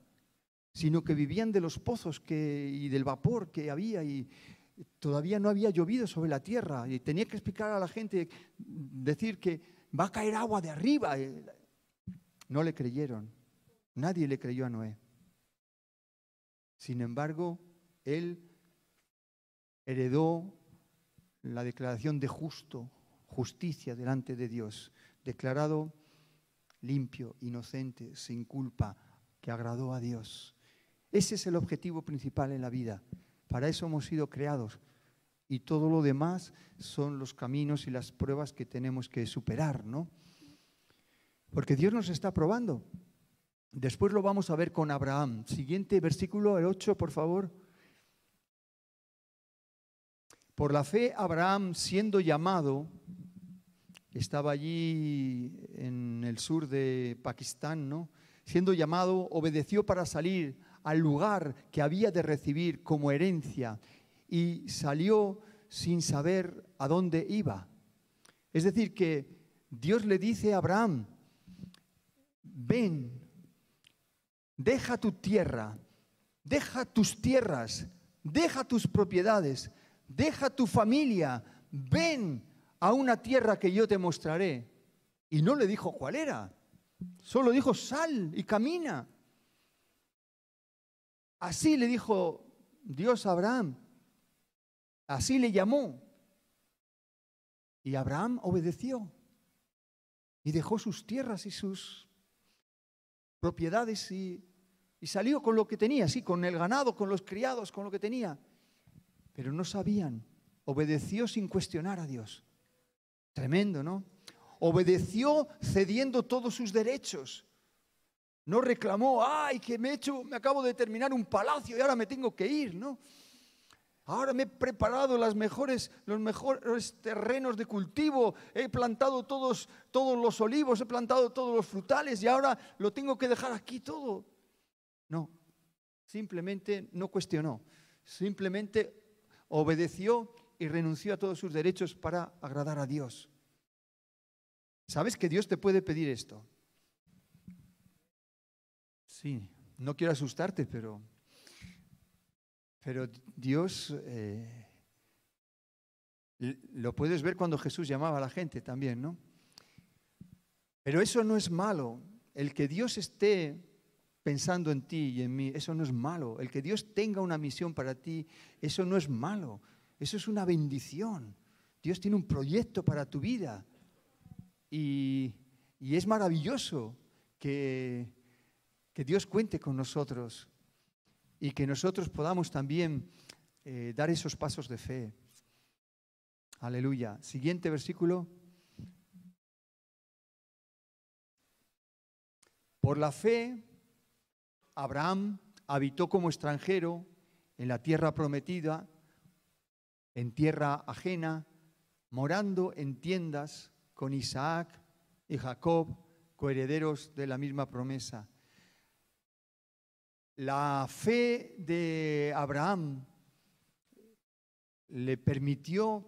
sino que vivían de los pozos y del vapor que había y todavía no había llovido sobre la tierra. Y tenía que explicar a la gente, decir que va a caer agua de arriba. No le creyeron, nadie le creyó a Noé. Sin embargo, él heredó la declaración de justo, justicia delante de Dios, declarado limpio, inocente, sin culpa, que agradó a Dios. Ese es el objetivo principal en la vida. Para eso hemos sido creados. Y todo lo demás son los caminos y las pruebas que tenemos que superar, ¿no? Porque Dios nos está probando. Después lo vamos a ver con Abraham. Siguiente versículo, el 8, por favor. Por la fe, Abraham, siendo llamado, estaba allí en el sur de Pakistán, ¿no? Siendo llamado, obedeció para salir al lugar que había de recibir como herencia y salió sin saber a dónde iba. Es decir, que Dios le dice a Abraham, ven, deja tu tierra, deja tus tierras, deja tus propiedades, deja tu familia, ven a una tierra que yo te mostraré. Y no le dijo cuál era, solo dijo, sal y camina. Así le dijo Dios a Abraham, así le llamó. Y Abraham obedeció y dejó sus tierras y sus propiedades y, salió con lo que tenía, sí, con el ganado, con los criados, con lo que tenía. Pero no sabían, obedeció sin cuestionar a Dios. Tremendo, ¿no? Obedeció cediendo todos sus derechos. No reclamó, ay, que me he hecho, me acabo de terminar un palacio y ahora me tengo que ir, ¿no? Ahora me he preparado las mejores, los mejores terrenos de cultivo, he plantado todos, todos los olivos, he plantado todos los frutales y ahora lo tengo que dejar aquí todo. No, simplemente no cuestionó, simplemente obedeció y renunció a todos sus derechos para agradar a Dios. ¿Sabes que Dios te puede pedir esto? Sí, no quiero asustarte, pero pero Dios eh, lo puedes ver cuando Jesús llamaba a la gente también, ¿no? Pero eso no es malo. El que Dios esté pensando en ti y en mí, eso no es malo. El que Dios tenga una misión para ti, eso no es malo. Eso es una bendición. Dios tiene un proyecto para tu vida. Y, y es maravilloso que, que Dios cuente con nosotros y que nosotros podamos también eh, dar esos pasos de fe. Aleluya. Siguiente versículo. Por la fe, Abraham habitó como extranjero en la tierra prometida, en tierra ajena, morando en tiendas con Isaac y Jacob, coherederos de la misma promesa. La fe de Abraham le permitió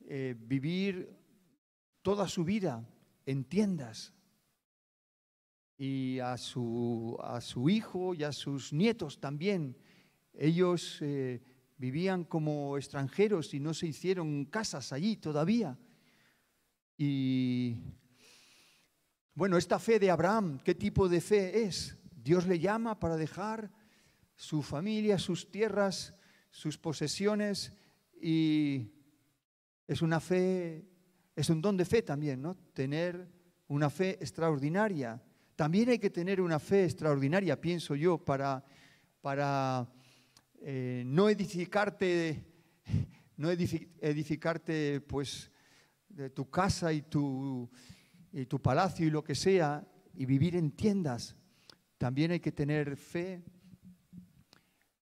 eh, vivir toda su vida en tiendas y a su, a su, hijo y a sus nietos también. Ellos eh, vivían como extranjeros y no se hicieron casas allí todavía. Y bueno, esta fe de Abraham, ¿qué tipo de fe es? Dios le llama para dejar su familia, sus tierras, sus posesiones y es una fe, es un don de fe también, ¿no? Tener una fe extraordinaria. También hay que tener una fe extraordinaria, pienso yo, para, para eh, no edificarte, no edificarte pues tu casa y tu, y tu palacio y lo que sea, y vivir en tiendas, también hay que tener fe,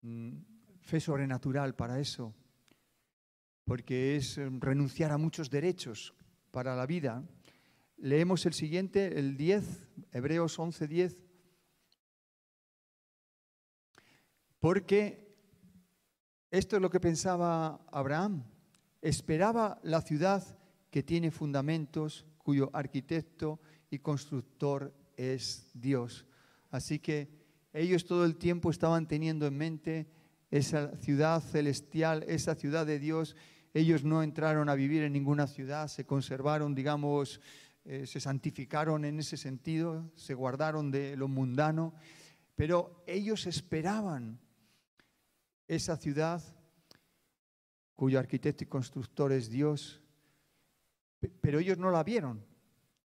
mm, fe sobrenatural para eso, porque es eh, renunciar a muchos derechos para la vida. Leemos el siguiente, el 10, Hebreos 11, 10. Porque esto es lo que pensaba Abraham. Esperaba la ciudad que tiene fundamentos, cuyo arquitecto y constructor es Dios. Así que ellos todo el tiempo estaban teniendo en mente esa ciudad celestial, esa ciudad de Dios. Ellos no entraron a vivir en ninguna ciudad, se conservaron, digamos, eh, se santificaron en ese sentido, se guardaron de lo mundano, pero ellos esperaban esa ciudad cuyo arquitecto y constructor es Dios, pero ellos no la vieron,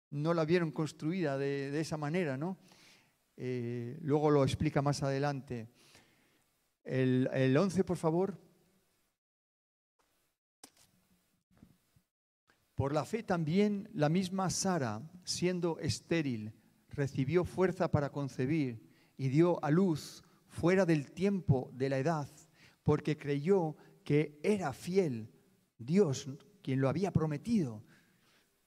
no la vieron construida de, de esa manera, ¿no? Eh, luego lo explica más adelante. El, el 11, por favor. Por la fe también la misma Sara, siendo estéril, recibió fuerza para concebir y dio a luz fuera del tiempo de la edad, porque creyó que era fiel Dios quien lo había prometido.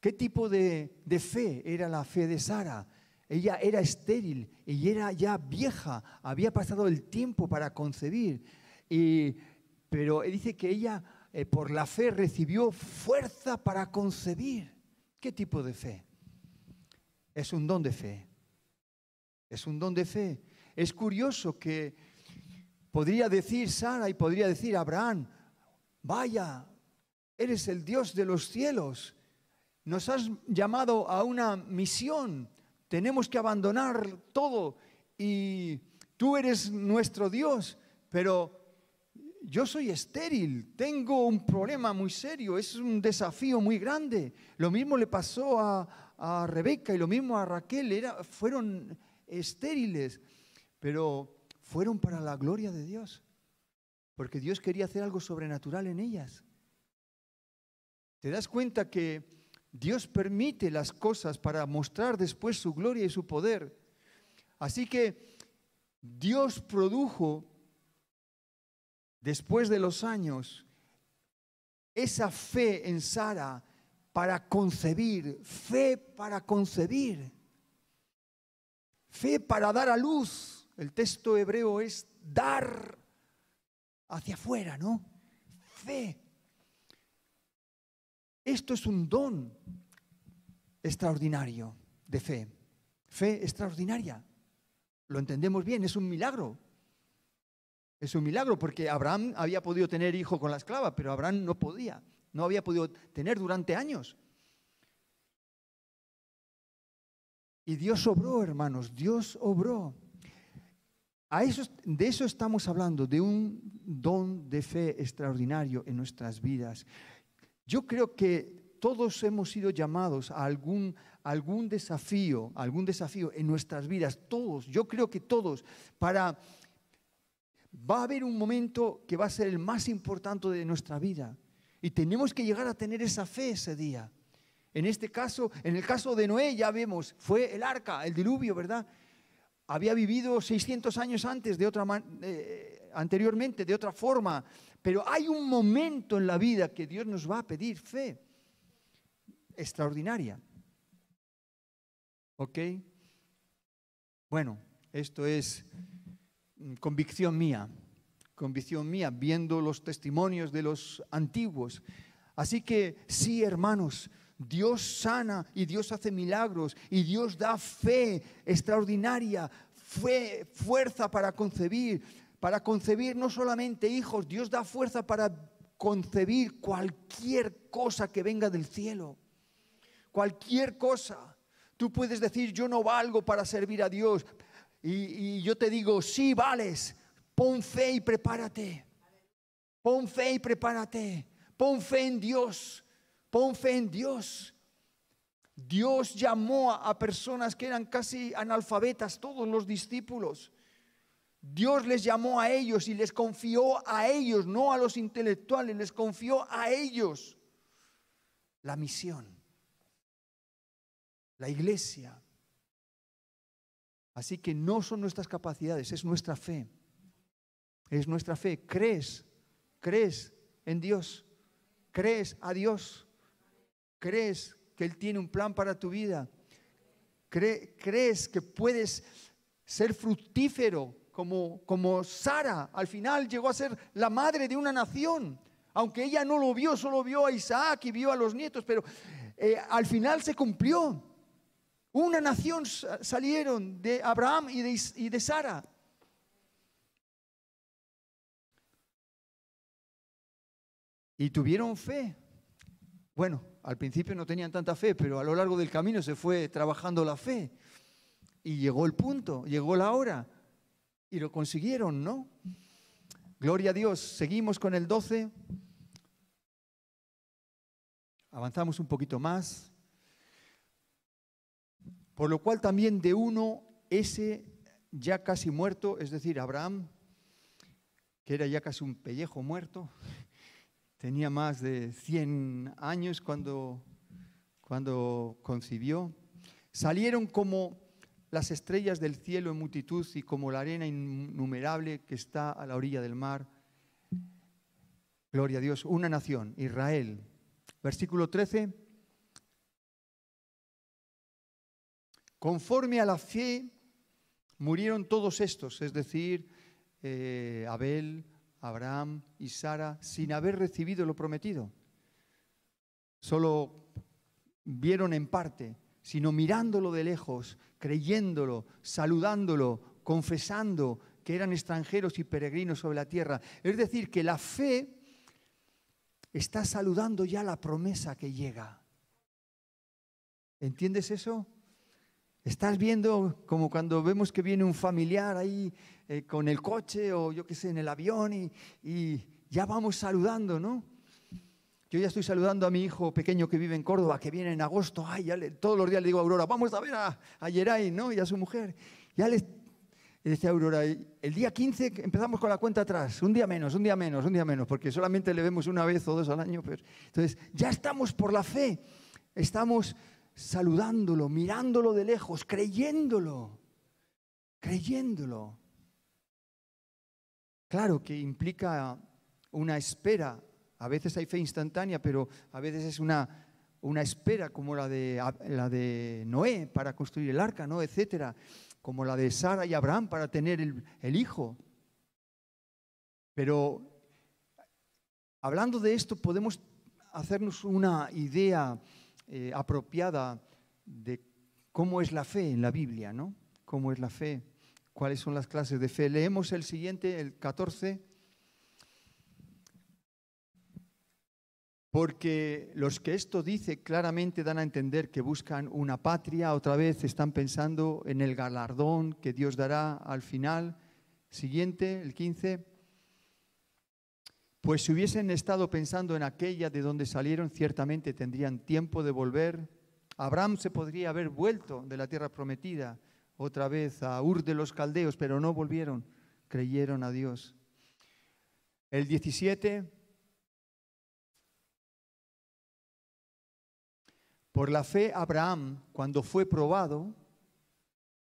¿Qué tipo de, de fe era la fe de Sara? Ella era estéril y era ya vieja, había pasado el tiempo para concebir. pero dice que ella eh, por la fe recibió fuerza para concebir. ¿Qué tipo de fe? Es un don de fe. Es un don de fe. Es curioso que podría decir Sara y podría decir Abraham, vaya, eres el Dios de los cielos. Nos has llamado a una misión. Tenemos que abandonar todo y tú eres nuestro Dios, pero yo soy estéril, tengo un problema muy serio, es un desafío muy grande. Lo mismo le pasó a, a Rebeca y lo mismo a Raquel, fueron estériles, pero fueron para la gloria de Dios, porque Dios quería hacer algo sobrenatural en ellas. ¿Te das cuenta que Dios permite las cosas para mostrar después su gloria y su poder? Así que Dios produjo, después de los años, esa fe en Sara para concebir, fe para concebir, fe para dar a luz. El texto hebreo es dar hacia afuera, ¿no? Fe. Esto es un don extraordinario de fe. Fe extraordinaria. Lo entendemos bien, es un milagro. Es un milagro porque Abraham había podido tener hijo con la esclava, pero Abraham no podía no había podido tener durante años. Y Dios obró, hermanos, Dios obró. De eso estamos hablando, de un don de fe extraordinario en nuestras vidas. Yo creo que todos hemos sido llamados a algún, algún desafío, algún desafío en nuestras vidas, todos, yo creo que todos, para... Va a haber un momento que va a ser el más importante de nuestra vida. Y tenemos que llegar a tener esa fe ese día. En este caso, en el caso de Noé, ya vemos, fue el arca, el diluvio, ¿verdad? Había vivido 600 años antes, de otra eh, anteriormente, de otra forma. Pero hay un momento en la vida que Dios nos va a pedir fe extraordinaria. ¿Ok? Bueno, esto es mm, convicción mía convicción mía, viendo los testimonios de los antiguos. Así que sí, hermanos, Dios sana y Dios hace milagros y Dios da fe extraordinaria, fe, fuerza para concebir, para concebir no solamente hijos, Dios da fuerza para concebir cualquier cosa que venga del cielo, cualquier cosa. Tú puedes decir, yo no valgo para servir a Dios. Y, yo te digo, sí vales, Pon fe y prepárate. Pon fe y prepárate. Pon fe en Dios. Pon fe en Dios. Dios llamó a personas que eran casi analfabetas, todos los discípulos. Dios les llamó a ellos y les confió a ellos, no a los intelectuales, les confió a ellos la misión, la iglesia. Así que no son nuestras capacidades, es nuestra fe. Es nuestra fe. Crees, crees en Dios, crees a Dios, crees que Él tiene un plan para tu vida, crees que puedes ser fructífero como, como Sara. Al final llegó a ser la madre de una nación, aunque ella no lo vio, solo vio a Isaac y vio a los nietos, pero eh, al final se cumplió. Una nación salieron de Abraham y de, y de Sara. Y tuvieron fe. Bueno, al principio no tenían tanta fe, pero a lo largo del camino se fue trabajando la fe. Y llegó el punto, llegó la hora. Y lo consiguieron, ¿no? Gloria a Dios. Seguimos con el 12. Avanzamos un poquito más. Por lo cual también de uno, ese ya casi muerto, es decir, Abraham, que era ya casi un pellejo muerto, tenía más de 100 años cuando, cuando concibió. Salieron como las estrellas del cielo en multitud y como la arena innumerable que está a la orilla del mar. Gloria a Dios, una nación, Israel. Versículo 13. Conforme a la fe murieron todos estos, es decir, eh, Abel, Abraham y Sara sin haber recibido lo prometido. Solo vieron en parte, sino mirándolo de lejos, creyéndolo, saludándolo, confesando que eran extranjeros y peregrinos sobre la tierra. Es decir, que la fe está saludando ya la promesa que llega. ¿Entiendes eso? Estás viendo como cuando vemos que viene un familiar ahí eh, con el coche o yo qué sé, en el avión y, y ya vamos saludando, ¿no? Yo ya estoy saludando a mi hijo pequeño que vive en Córdoba, que viene en agosto. Ay, todos los días le digo a Aurora, vamos a ver a, a ¿no? Y a su mujer. Ya le, dice Aurora, el día 15 empezamos con la cuenta atrás, un día menos, un día menos, un día menos, porque solamente le vemos una vez o dos al año. Entonces, ya estamos por la fe, estamos saludándolo, mirándolo de lejos, creyéndolo, creyéndolo. Claro que implica una espera a veces hay fe instantánea, pero a veces es una, una espera como la de, la de Noé para construir el arca, ¿no? etcétera, como la de Sara y Abraham para tener el, hijo. Pero hablando de esto podemos hacernos una idea eh, apropiada de cómo es la fe en la Biblia, ¿no? ¿Cómo es la fe? ¿Cuáles son las clases de fe? Leemos el siguiente, el 14. Porque los que esto dice claramente dan a entender que buscan una patria, otra vez están pensando en el galardón que Dios dará al final. Siguiente, el 15. Pues si hubiesen estado pensando en aquella de donde salieron, ciertamente tendrían tiempo de volver. Abraham se podría haber vuelto de la tierra prometida otra vez a Ur de los Caldeos, pero no volvieron, creyeron a Dios. El 17 Por la fe, Abraham, cuando fue probado,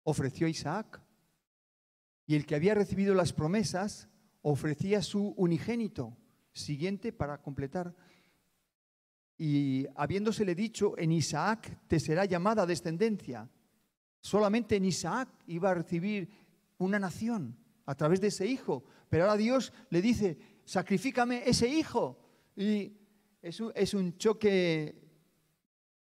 ofreció a Isaac. Y el que había recibido las promesas ofrecía su unigénito, siguiente para completar. Y habiéndosele dicho, en Isaac te será llamada descendencia. Solamente en Isaac iba a recibir una nación a través de ese hijo. Pero ahora Dios le dice, sacrifícame ese hijo. Y es un, es un choque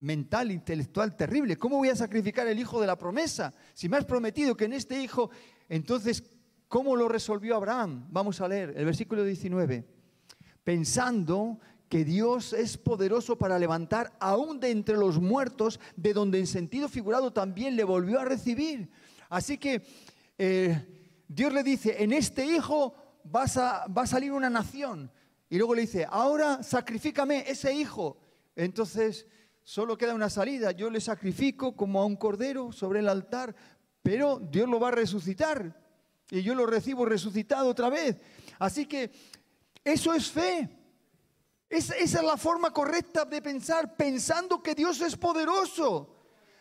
mental, intelectual terrible. ¿Cómo voy a sacrificar el hijo de la promesa? Si me has prometido que en este hijo, entonces, ¿cómo lo resolvió Abraham? Vamos a leer el versículo 19. Pensando que Dios es poderoso para levantar aún de entre los muertos, de donde en sentido figurado también le volvió a recibir. Así que eh, Dios le dice, en este hijo vas a, va a salir una nación. Y luego le dice, ahora sacrifícame ese hijo. Entonces solo queda una salida. Yo le sacrifico como a un cordero sobre el altar, pero Dios lo va a resucitar y yo lo recibo resucitado otra vez. Así que eso es fe. esa es la forma correcta de pensar, pensando que Dios es poderoso,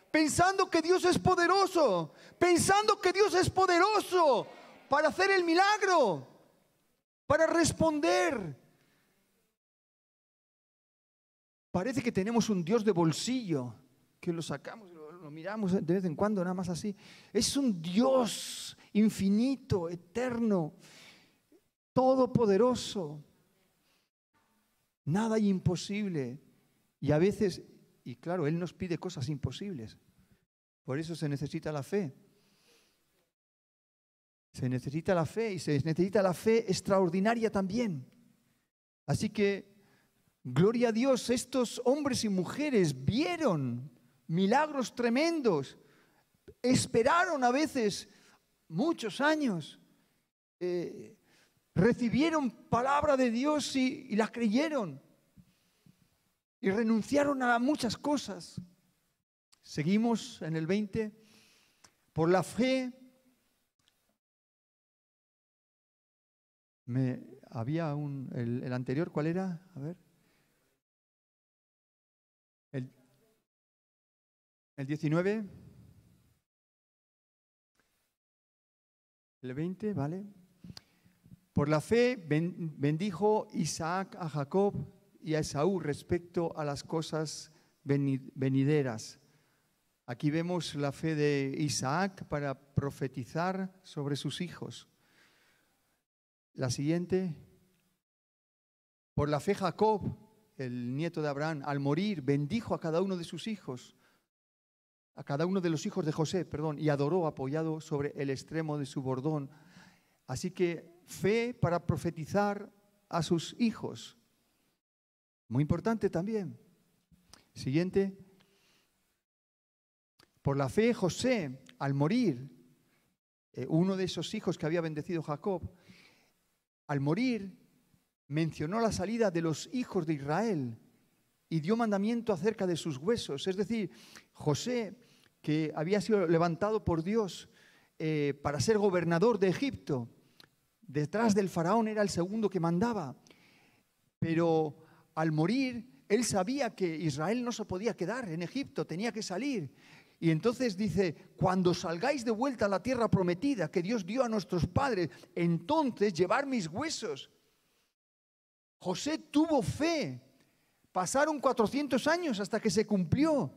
pensando que Dios es poderoso, pensando que Dios es poderoso para hacer el milagro, para responder. Parece que tenemos un Dios de bolsillo, que lo sacamos, lo, lo miramos de vez en cuando, nada más así. Es un Dios infinito, eterno, todopoderoso. Nada imposible. Y a veces, y claro, Él nos pide cosas imposibles. Por eso se necesita la fe. Se necesita la fe y se necesita la fe extraordinaria también. Así que Gloria a Dios, estos hombres y mujeres vieron milagros tremendos, esperaron a veces muchos años, eh, recibieron palabra de Dios y, la creyeron y renunciaron a muchas cosas. Seguimos en el 20. Por la fe, me, había un, el anterior, ¿cuál era? A ver. El 19. El 20, ¿vale? Por la fe bendijo Isaac a Jacob y a Esaú respecto a las cosas venideras. Aquí vemos la fe de Isaac para profetizar sobre sus hijos. La siguiente. Por la fe Jacob, el nieto de Abraham, al morir, bendijo a cada uno de sus hijos a cada uno de los hijos de José, perdón, y adoró apoyado sobre el extremo de su bordón. Así que fe para profetizar a sus hijos. Muy importante también. Siguiente. Por la fe, José, al morir, eh, uno de esos hijos que había bendecido Jacob, al morir, mencionó la salida de los hijos de Israel y dio mandamiento acerca de sus huesos. Es decir, José, que había sido levantado por Dios eh, para ser gobernador de Egipto, detrás del faraón era el segundo que mandaba, pero al morir él sabía que Israel no se podía quedar en Egipto, tenía que salir. Y entonces dice, cuando salgáis de vuelta a la tierra prometida que Dios dio a nuestros padres, entonces llevar mis huesos. José tuvo fe. Pasaron 400 años hasta que se cumplió.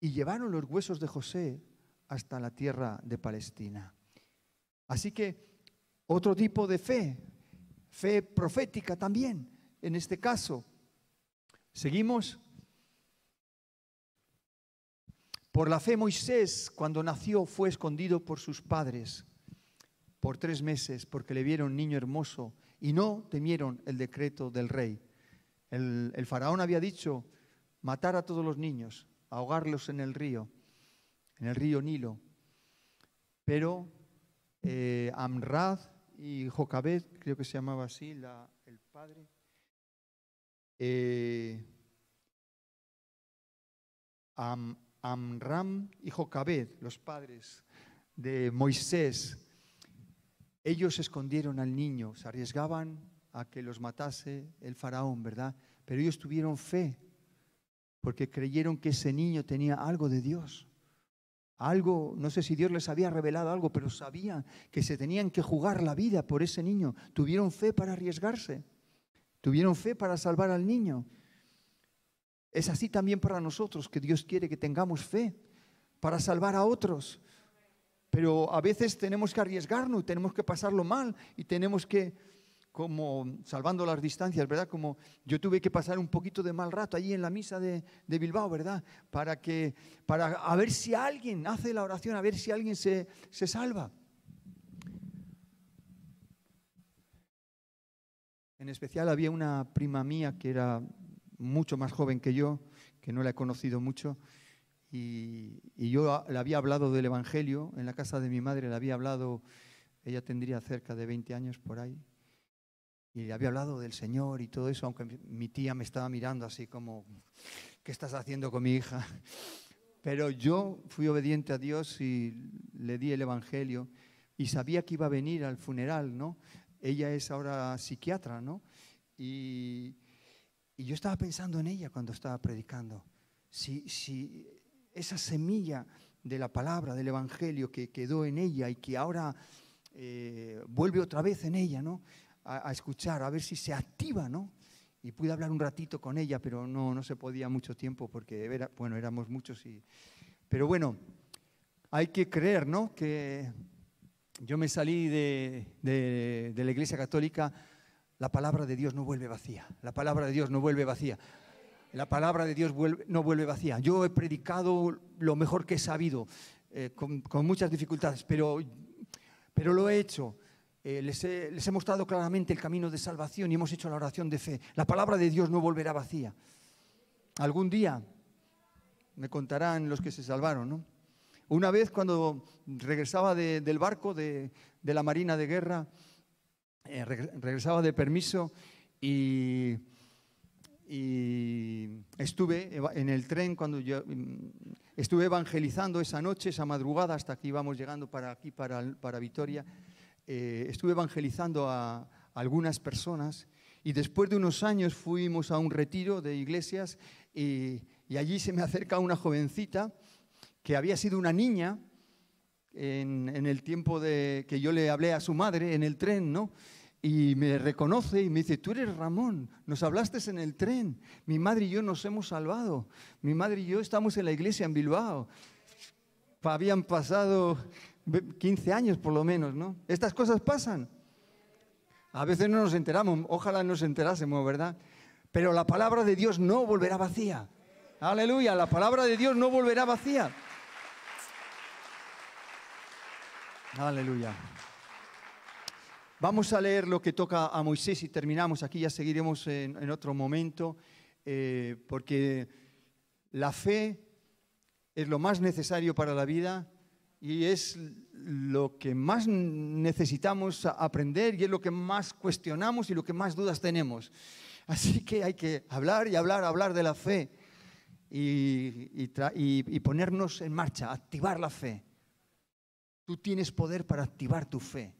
Y llevaron los huesos de José hasta la tierra de Palestina. Así que otro tipo de fe, fe profética también, en este caso. Seguimos. Por la fe Moisés, cuando nació, fue escondido por sus padres por tres meses porque le vieron niño hermoso y no temieron el decreto del rey. El, faraón había dicho matar a todos los niños, ahogarlos en el río, en el río Nilo. Pero eh, Amrad y Jocabed, creo que se llamaba así el padre, eh, Amram y Jocabed, los padres de Moisés, ellos escondieron al niño, se arriesgaban a que los matase el faraón, ¿verdad? Pero ellos tuvieron fe, porque creyeron que ese niño tenía algo de Dios. Algo, no sé si Dios les había revelado algo, pero sabían que se tenían que jugar la vida por ese niño. Tuvieron fe para arriesgarse. Tuvieron fe para salvar al niño. Es así también para nosotros, que Dios quiere que tengamos fe para salvar a otros. Pero a veces tenemos que arriesgarnos, tenemos que pasarlo mal y tenemos que, como salvando las distancias, ¿verdad? Como yo tuve que pasar un poquito de mal rato allí en la misa de, Bilbao, ¿verdad? Para que, para a ver si alguien hace la oración, a ver si alguien se, se salva. En especial había una prima mía que era mucho más joven que yo, que no la he conocido mucho, y, yo le había hablado del Evangelio, en la casa de mi madre le había hablado, ella tendría cerca de 20 años por ahí, y le había hablado del Señor y todo eso, aunque mi tía me estaba mirando así como, ¿qué estás haciendo con mi hija? Pero yo fui obediente a Dios y le di el Evangelio y sabía que iba a venir al funeral, ¿no? Ella es ahora psiquiatra, ¿no? Y, y yo estaba pensando en ella cuando estaba predicando. Si, si esa semilla de la palabra, del Evangelio que quedó en ella y que ahora eh, vuelve otra vez en ella, ¿no? A, escuchar, a ver si se activa, ¿no? Y pude hablar un ratito con ella, pero no, no se podía mucho tiempo porque, era, bueno, éramos muchos y... Pero bueno, hay que creer, ¿no? Que yo me salí de, de la Iglesia Católica, la palabra de Dios no vuelve vacía, la palabra de Dios no vuelve vacía. La palabra de Dios no vuelve vacía. Yo he predicado lo mejor que he sabido, eh, con, muchas dificultades, pero, pero lo he hecho. Eh, les, he, les, he, mostrado claramente el camino de salvación y hemos hecho la oración de fe. La palabra de Dios no volverá vacía. Algún día me contarán los que se salvaron. ¿no? Una vez cuando regresaba del barco de, la Marina de Guerra, eh, regresaba de permiso y y estuve en el tren cuando yo mm, estuve evangelizando esa noche, esa madrugada, hasta que íbamos llegando para aquí, para, para Vitoria. Eh, estuve evangelizando a, algunas personas y después de unos años fuimos a un retiro de iglesias y, allí se me acerca una jovencita que había sido una niña en, en, el tiempo de que yo le hablé a su madre en el tren, ¿no? y me reconoce y me dice, tú eres Ramón, nos hablaste en el tren, mi madre y yo nos hemos salvado, mi madre y yo estamos en la iglesia en Bilbao. Habían pasado 15 años por lo menos, ¿no? Estas cosas pasan. A veces no nos enteramos, ojalá nos enterásemos, ¿verdad? Pero la palabra de Dios no volverá vacía. Aleluya, la palabra de Dios no volverá vacía. Aleluya. Vamos a leer lo que toca a Moisés y terminamos. Aquí ya seguiremos en, otro momento, eh, porque la fe es lo más necesario para la vida y es lo que más necesitamos aprender y es lo que más cuestionamos y lo que más dudas tenemos. Así que hay que hablar y hablar, hablar de la fe y, y ponernos en marcha, activar la fe. Tú tienes poder para activar tu fe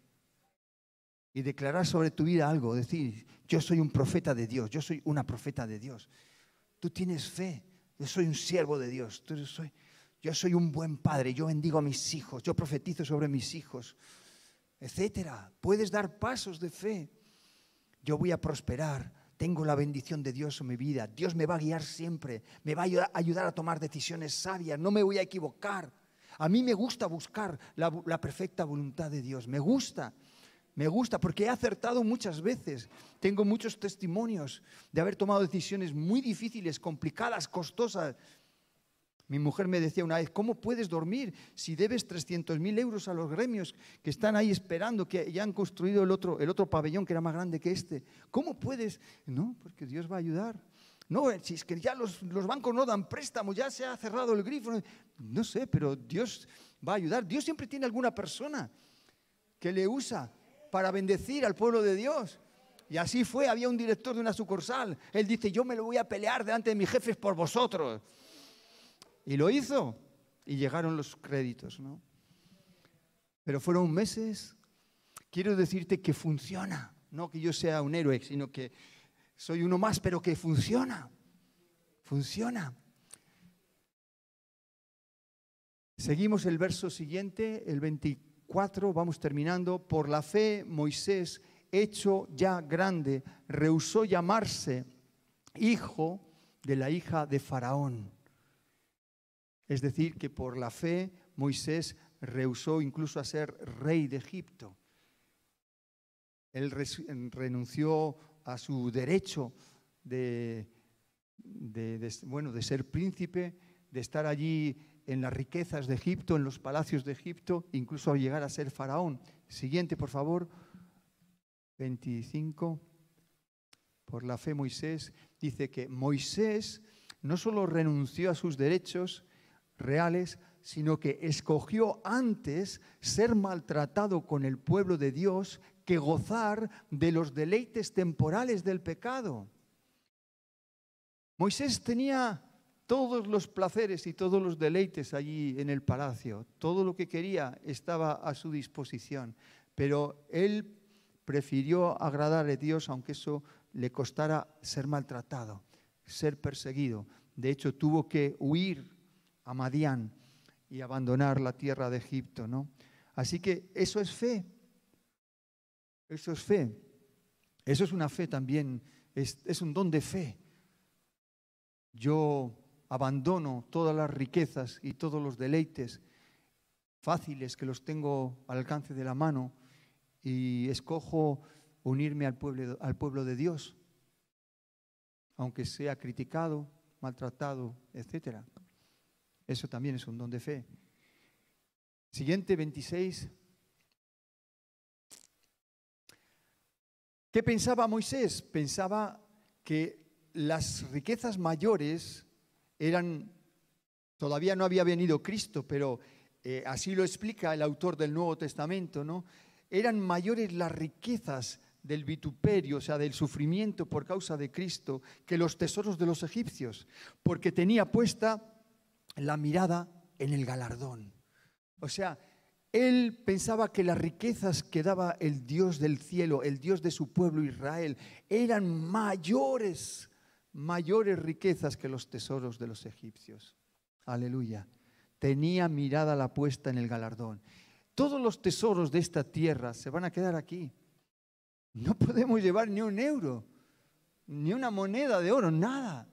y declarar sobre tu vida algo, decir, yo soy un profeta de Dios, yo soy una profeta de Dios. Tú tienes fe, yo soy un siervo de Dios, soy, yo soy un buen padre, yo bendigo a mis hijos, yo profetizo sobre mis hijos, etcétera. Puedes dar pasos de fe. Yo voy a prosperar, tengo la bendición de Dios en mi vida, Dios me va a guiar siempre, me va a ayudar a tomar decisiones sabias, no me voy a equivocar. A mí me gusta buscar la, la perfecta voluntad de Dios, me gusta. Me gusta porque he acertado muchas veces. Tengo muchos testimonios de haber tomado decisiones muy difíciles, complicadas, costosas. Mi mujer me decía una vez, ¿cómo puedes dormir si debes 300.000 euros a los gremios que están ahí esperando, que ya han construido el otro, el otro pabellón que era más grande que este? ¿Cómo puedes? No, porque Dios va a ayudar. No, si es que ya los bancos no dan préstamos, ya se ha cerrado el grifo. No sé, pero Dios va a ayudar. Dios siempre tiene alguna persona que le usa para bendecir al pueblo de Dios. Y así fue, había un director de una sucursal. Él dice, yo me lo voy a pelear delante de mis jefes por vosotros. Y lo hizo. Y llegaron los créditos, ¿no? Pero fueron meses. Quiero decirte que funciona. No que yo sea un héroe, sino que soy uno más, pero que funciona. Funciona. Seguimos el verso siguiente, el 24 vamos terminando, por la fe Moisés, hecho ya grande, rehusó llamarse hijo de la hija de Faraón. Es decir, que por la fe Moisés rehusó incluso a ser rey de Egipto. Él renunció a su derecho de, bueno, de ser príncipe, de estar allí en las riquezas de Egipto, en los palacios de Egipto, incluso a llegar a ser faraón. Siguiente, por favor. 25. Por la fe Moisés dice que Moisés no solo renunció a sus derechos reales, sino que escogió antes ser maltratado con el pueblo de Dios que gozar de los deleites temporales del pecado. Moisés tenía todos los placeres y todos los deleites allí en el palacio, todo lo que quería estaba a su disposición, pero él prefirió agradar a Dios aunque eso le costara ser maltratado, ser perseguido. De hecho, tuvo que huir a y abandonar la tierra de Egipto, ¿no? Así que eso es fe. Eso es fe. Eso es una fe también, es, un don de fe. Yo abandono todas las riquezas y todos los deleites fáciles que los tengo al alcance de la mano y escojo unirme al pueblo, al pueblo de Dios, aunque sea criticado, maltratado, etc. Eso también es un don de fe. Siguiente 26. ¿Qué pensaba Moisés? Pensaba que las riquezas mayores eran, todavía no había venido Cristo, pero eh, así lo explica el autor del Nuevo Testamento, ¿no? Eran mayores las riquezas del vituperio, o sea, del sufrimiento por causa de Cristo, que los tesoros de los egipcios, porque tenía puesta la mirada en el galardón. O sea, él pensaba que las riquezas que daba el Dios del cielo, el Dios de su pueblo Israel, eran mayores mayores riquezas que los tesoros de los egipcios. Aleluya. Tenía mirada la puesta en el galardón. Todos los tesoros de esta tierra se van a quedar aquí. No podemos llevar ni un euro, ni una moneda de oro, nada.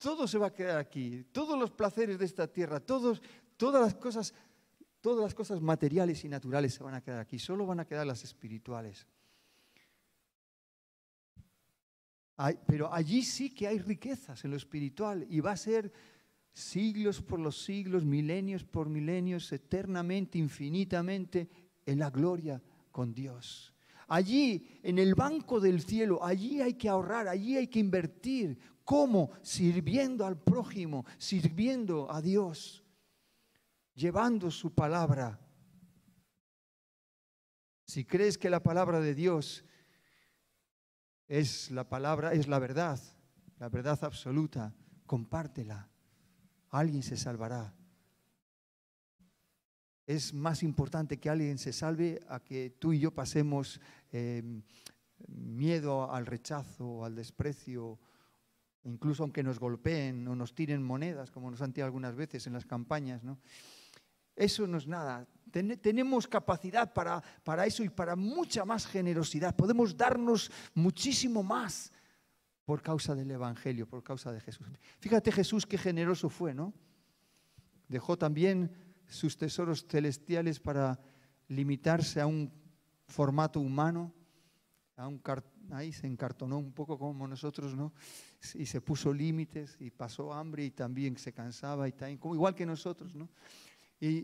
Todo se va a quedar aquí. Todos los placeres de esta tierra, todos, todas las cosas, todas las cosas materiales y naturales se van a quedar aquí. Solo van a quedar las espirituales. pero allí sí que hay riquezas en lo espiritual y va a ser siglos por los siglos, milenios por milenios, eternamente, infinitamente en la gloria con Dios. Allí, en el banco del cielo, allí hay que ahorrar, allí hay que invertir. ¿Cómo? Sirviendo al prójimo, sirviendo a Dios, llevando su palabra. Si crees que la palabra de Dios es la palabra, es la verdad, la verdad absoluta, compártela. Alguien se salvará. Es más importante que alguien se salve a que tú y yo pasemos em, miedo al rechazo, al desprecio, incluso aunque nos golpeen o nos tiren monedas, como nos han tirado algunas veces en las campañas. ¿no? Eso no es nada. tenemos capacidad para, para eso y para mucha más generosidad. Podemos darnos muchísimo más por causa del Evangelio, por causa de Jesús. Fíjate Jesús qué generoso fue, ¿no? Dejó también sus tesoros celestiales para limitarse a un formato humano, a un ahí se encartonó un poco como nosotros, ¿no? Y se puso límites y pasó hambre y también se cansaba y también, igual que nosotros, ¿no?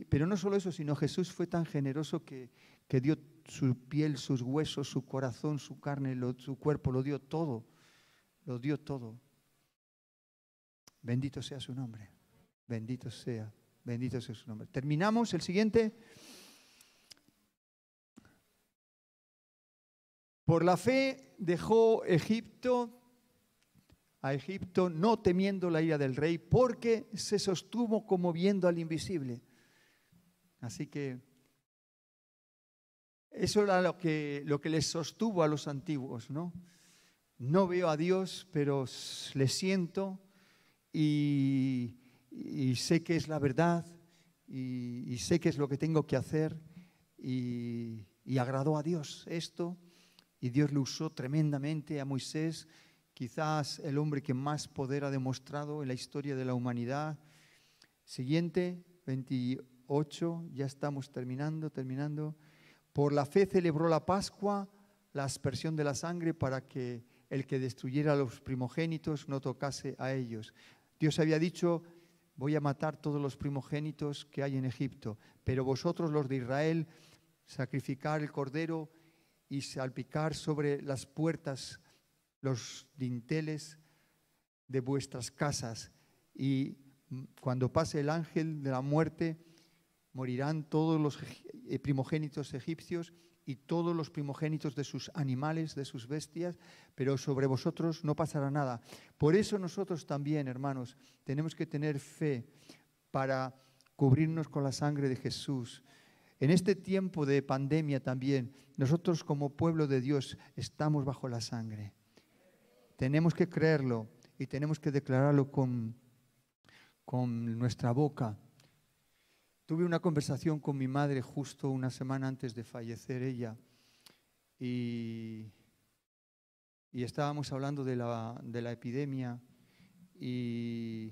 pero no solo eso, sino Jesús fue tan generoso que, que dio su piel, sus huesos, su corazón, su carne, su cuerpo, lo dio todo, lo dio todo. Bendito sea su nombre, bendito sea, bendito sea su nombre. Terminamos el siguiente. Por la fe dejó Egipto a Egipto no temiendo la ira del rey, porque se sostuvo como viendo al invisible. Así que eso era lo que, lo que les sostuvo a los antiguos, ¿no? No veo a Dios, pero le siento y, sé que es la verdad y, sé que es lo que tengo que hacer y, y agradó a Dios esto y Dios lo usó tremendamente a Moisés, quizás el hombre que más poder ha demostrado en la historia de la humanidad. Siguiente, 28. 8, ya estamos terminando, terminando. Por la fe celebró la Pascua, la aspersión de la sangre, para que el que destruyera a los primogénitos no tocase a ellos. Dios había dicho, voy a matar todos los primogénitos que hay en Egipto, pero vosotros los de Israel, sacrificar el cordero y salpicar sobre las puertas los dinteles de vuestras casas. Y cuando pase el ángel de la muerte, morirán todos los eh, primogénitos egipcios y todos los primogénitos de sus animales, de sus bestias, pero sobre vosotros no pasará nada. Por eso nosotros también, hermanos, tenemos que tener fe para cubrirnos con la sangre de Jesús. En este tiempo de pandemia también, nosotros como pueblo de Dios estamos bajo la sangre. Tenemos que creerlo y tenemos que declararlo con, con nuestra boca Tuve una conversación con mi madre justo una semana antes de fallecer ella y, estábamos hablando de la, epidemia y,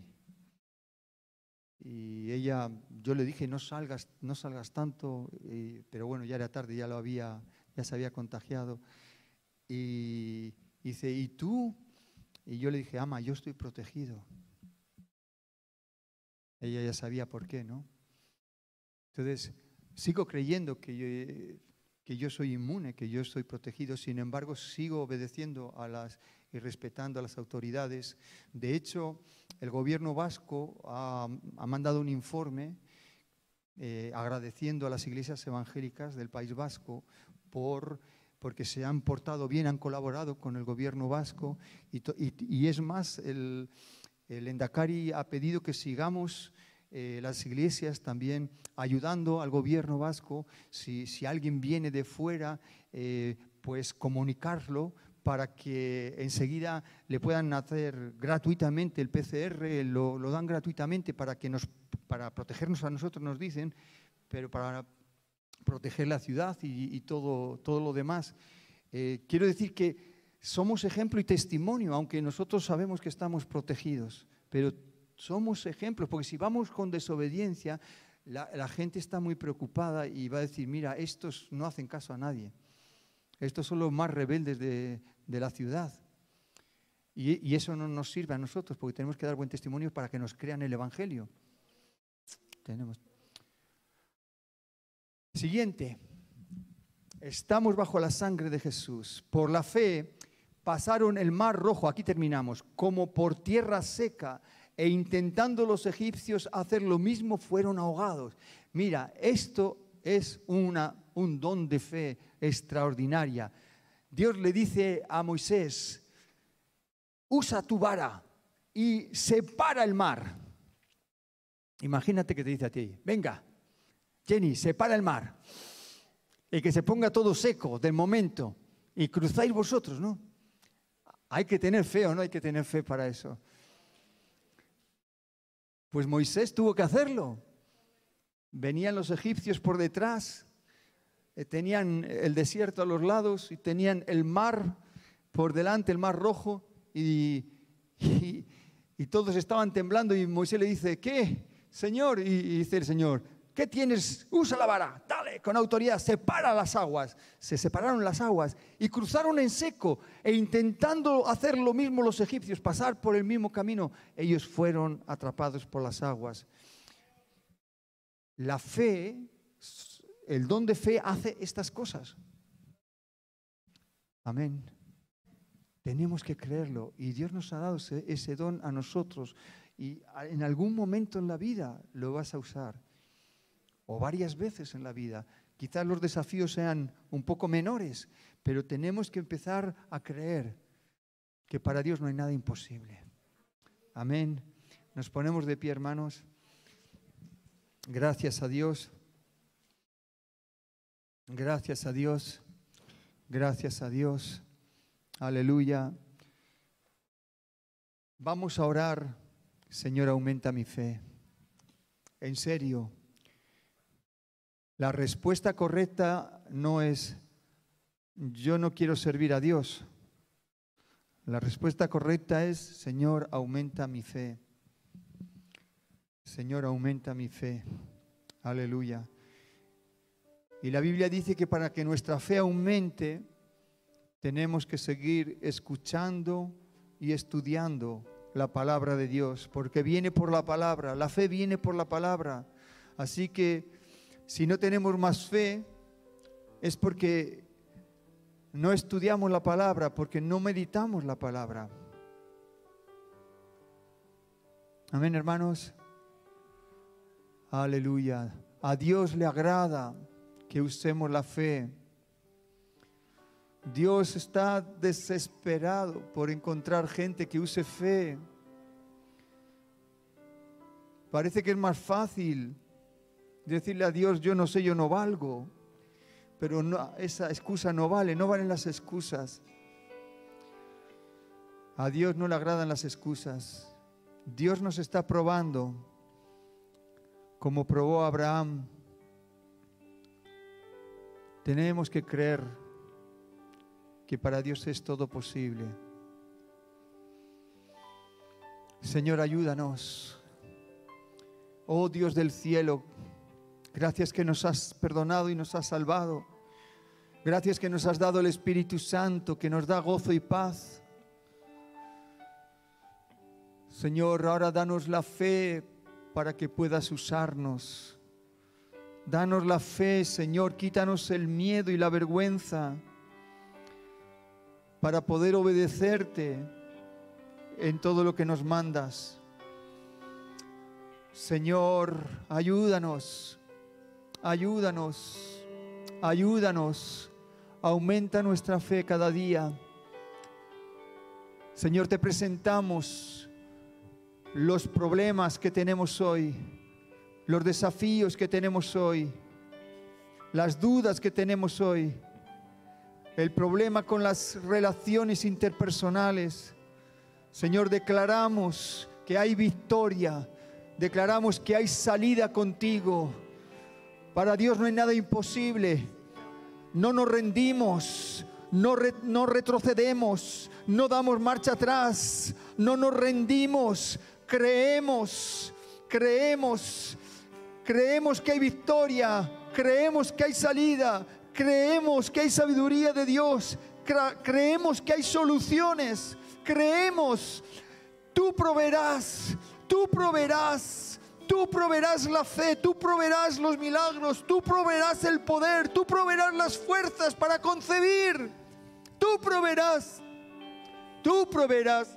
ella, yo le dije, no salgas, no salgas tanto, pero bueno, ya era tarde, ya lo había, ya se había contagiado. Y dice, ¿y tú? Y yo le dije, ama, yo estoy protegido. Ella ya sabía por qué, ¿no? Entonces, sigo creyendo que yo, que yo soy inmune, que yo estoy protegido, sin embargo, sigo obedeciendo a las, y respetando a las autoridades. De hecho, el gobierno vasco ha, mandado un informe eh, agradeciendo a las iglesias evangélicas del País Vasco por porque se han portado bien, han colaborado con el gobierno vasco. Y, es más, el, Endacari ha pedido que sigamos eh, las iglesias también ayudando al gobierno vasco, si, alguien viene de fuera, eh, pues comunicarlo para que enseguida le puedan hacer gratuitamente el PCR, lo, dan gratuitamente para, que nos, para protegernos a nosotros, nos dicen, pero para proteger la ciudad y, todo, todo lo demás. Eh, quiero decir que somos ejemplo y testimonio, aunque nosotros sabemos que estamos protegidos, pero somos ejemplos, porque si vamos con desobediencia, la, gente está muy preocupada y va a decir, mira, estos no hacen caso a nadie. Estos son los más rebeldes de, la ciudad. Y, y, eso no nos sirve a nosotros, porque tenemos que dar buen testimonio para que nos crean el Evangelio. Tenemos. Siguiente. Estamos bajo la sangre de Jesús. Por la fe pasaron el mar rojo, aquí terminamos, como por tierra seca, e intentando los egipcios hacer lo mismo, fueron ahogados. Mira, esto es una, un don de fe extraordinaria. Dios le dice a Moisés, usa tu vara y separa el mar. Imagínate que te dice a ti, venga, Jenny, separa el mar. Y que se ponga todo seco del momento. Y cruzáis vosotros, ¿no? Hay que tener fe o no hay que tener fe para eso. Pues Moisés tuvo que hacerlo. Venían los egipcios por detrás, tenían el desierto a los lados y tenían el mar por delante, el mar rojo, y, y, todos estaban temblando y Moisés le dice, ¿qué? Señor, y, y dice el Señor, ¿qué tienes? Usa la vara, dale, con autoridad, separa las aguas. Se separaron las aguas y cruzaron en seco e intentando hacer lo mismo los egipcios, pasar por el mismo camino, ellos fueron atrapados por las aguas. La fe, el don de fe hace estas cosas. Amén. Tenemos que creerlo y Dios nos ha dado ese, don a nosotros y en algún momento en la vida lo vas a usar o varias veces en la vida. Quizás los desafíos sean un poco menores, pero tenemos que empezar a creer que para Dios no hay nada imposible. Amén. Nos ponemos de pie, hermanos. Gracias a Dios. Gracias a Dios. Gracias a Dios. Aleluya. Vamos a orar. Señor, aumenta mi fe. En serio. La respuesta correcta no es yo no quiero servir a Dios. La respuesta correcta es Señor, aumenta mi fe. Señor, aumenta mi fe. Aleluya. Y la Biblia dice que para que nuestra fe aumente, tenemos que seguir escuchando y estudiando la palabra de Dios, porque viene por la palabra, la fe viene por la palabra. Así que si no tenemos más fe, es porque no estudiamos la palabra, porque no meditamos la palabra. Amén, hermanos. Aleluya. A Dios le agrada que usemos la fe. Dios está desesperado por encontrar gente que use fe. Parece que es más fácil decirle a Dios, yo no sé, yo no valgo. Pero esa excusa no vale, no valen las excusas. A Dios no le agradan las excusas. Dios nos está probando como probó Abraham, tenemos que creer que para Dios es todo posible. Señor, ayúdanos. Oh Dios del cielo, gracias que nos has perdonado y nos has salvado. Gracias que nos has dado el Espíritu Santo que nos da gozo y paz. Señor, ahora danos la fe para que puedas usarnos. Danos la fe, Señor, quítanos el miedo y la vergüenza para poder obedecerte en todo lo que nos mandas. Señor, ayúdanos, ayúdanos, ayúdanos, aumenta nuestra fe cada día. Señor, te presentamos los problemas que tenemos hoy, los desafíos que tenemos hoy, las dudas que tenemos hoy, el problema con las relaciones interpersonales. Señor, declaramos que hay victoria, declaramos que hay salida contigo. Para Dios no hay nada imposible. No nos rendimos, no, no retrocedemos, no damos marcha atrás, no nos rendimos, creemos, creemos, creemos que hay victoria, creemos que hay salida, creemos que hay sabiduría de Dios, creemos que hay soluciones, creemos, tú proveerás, tú proveerás, Tú proveerás la fe, tú proveerás los milagros, tú proveerás el poder, tú proveerás las fuerzas para concebir. Tú proveerás, tú proveerás.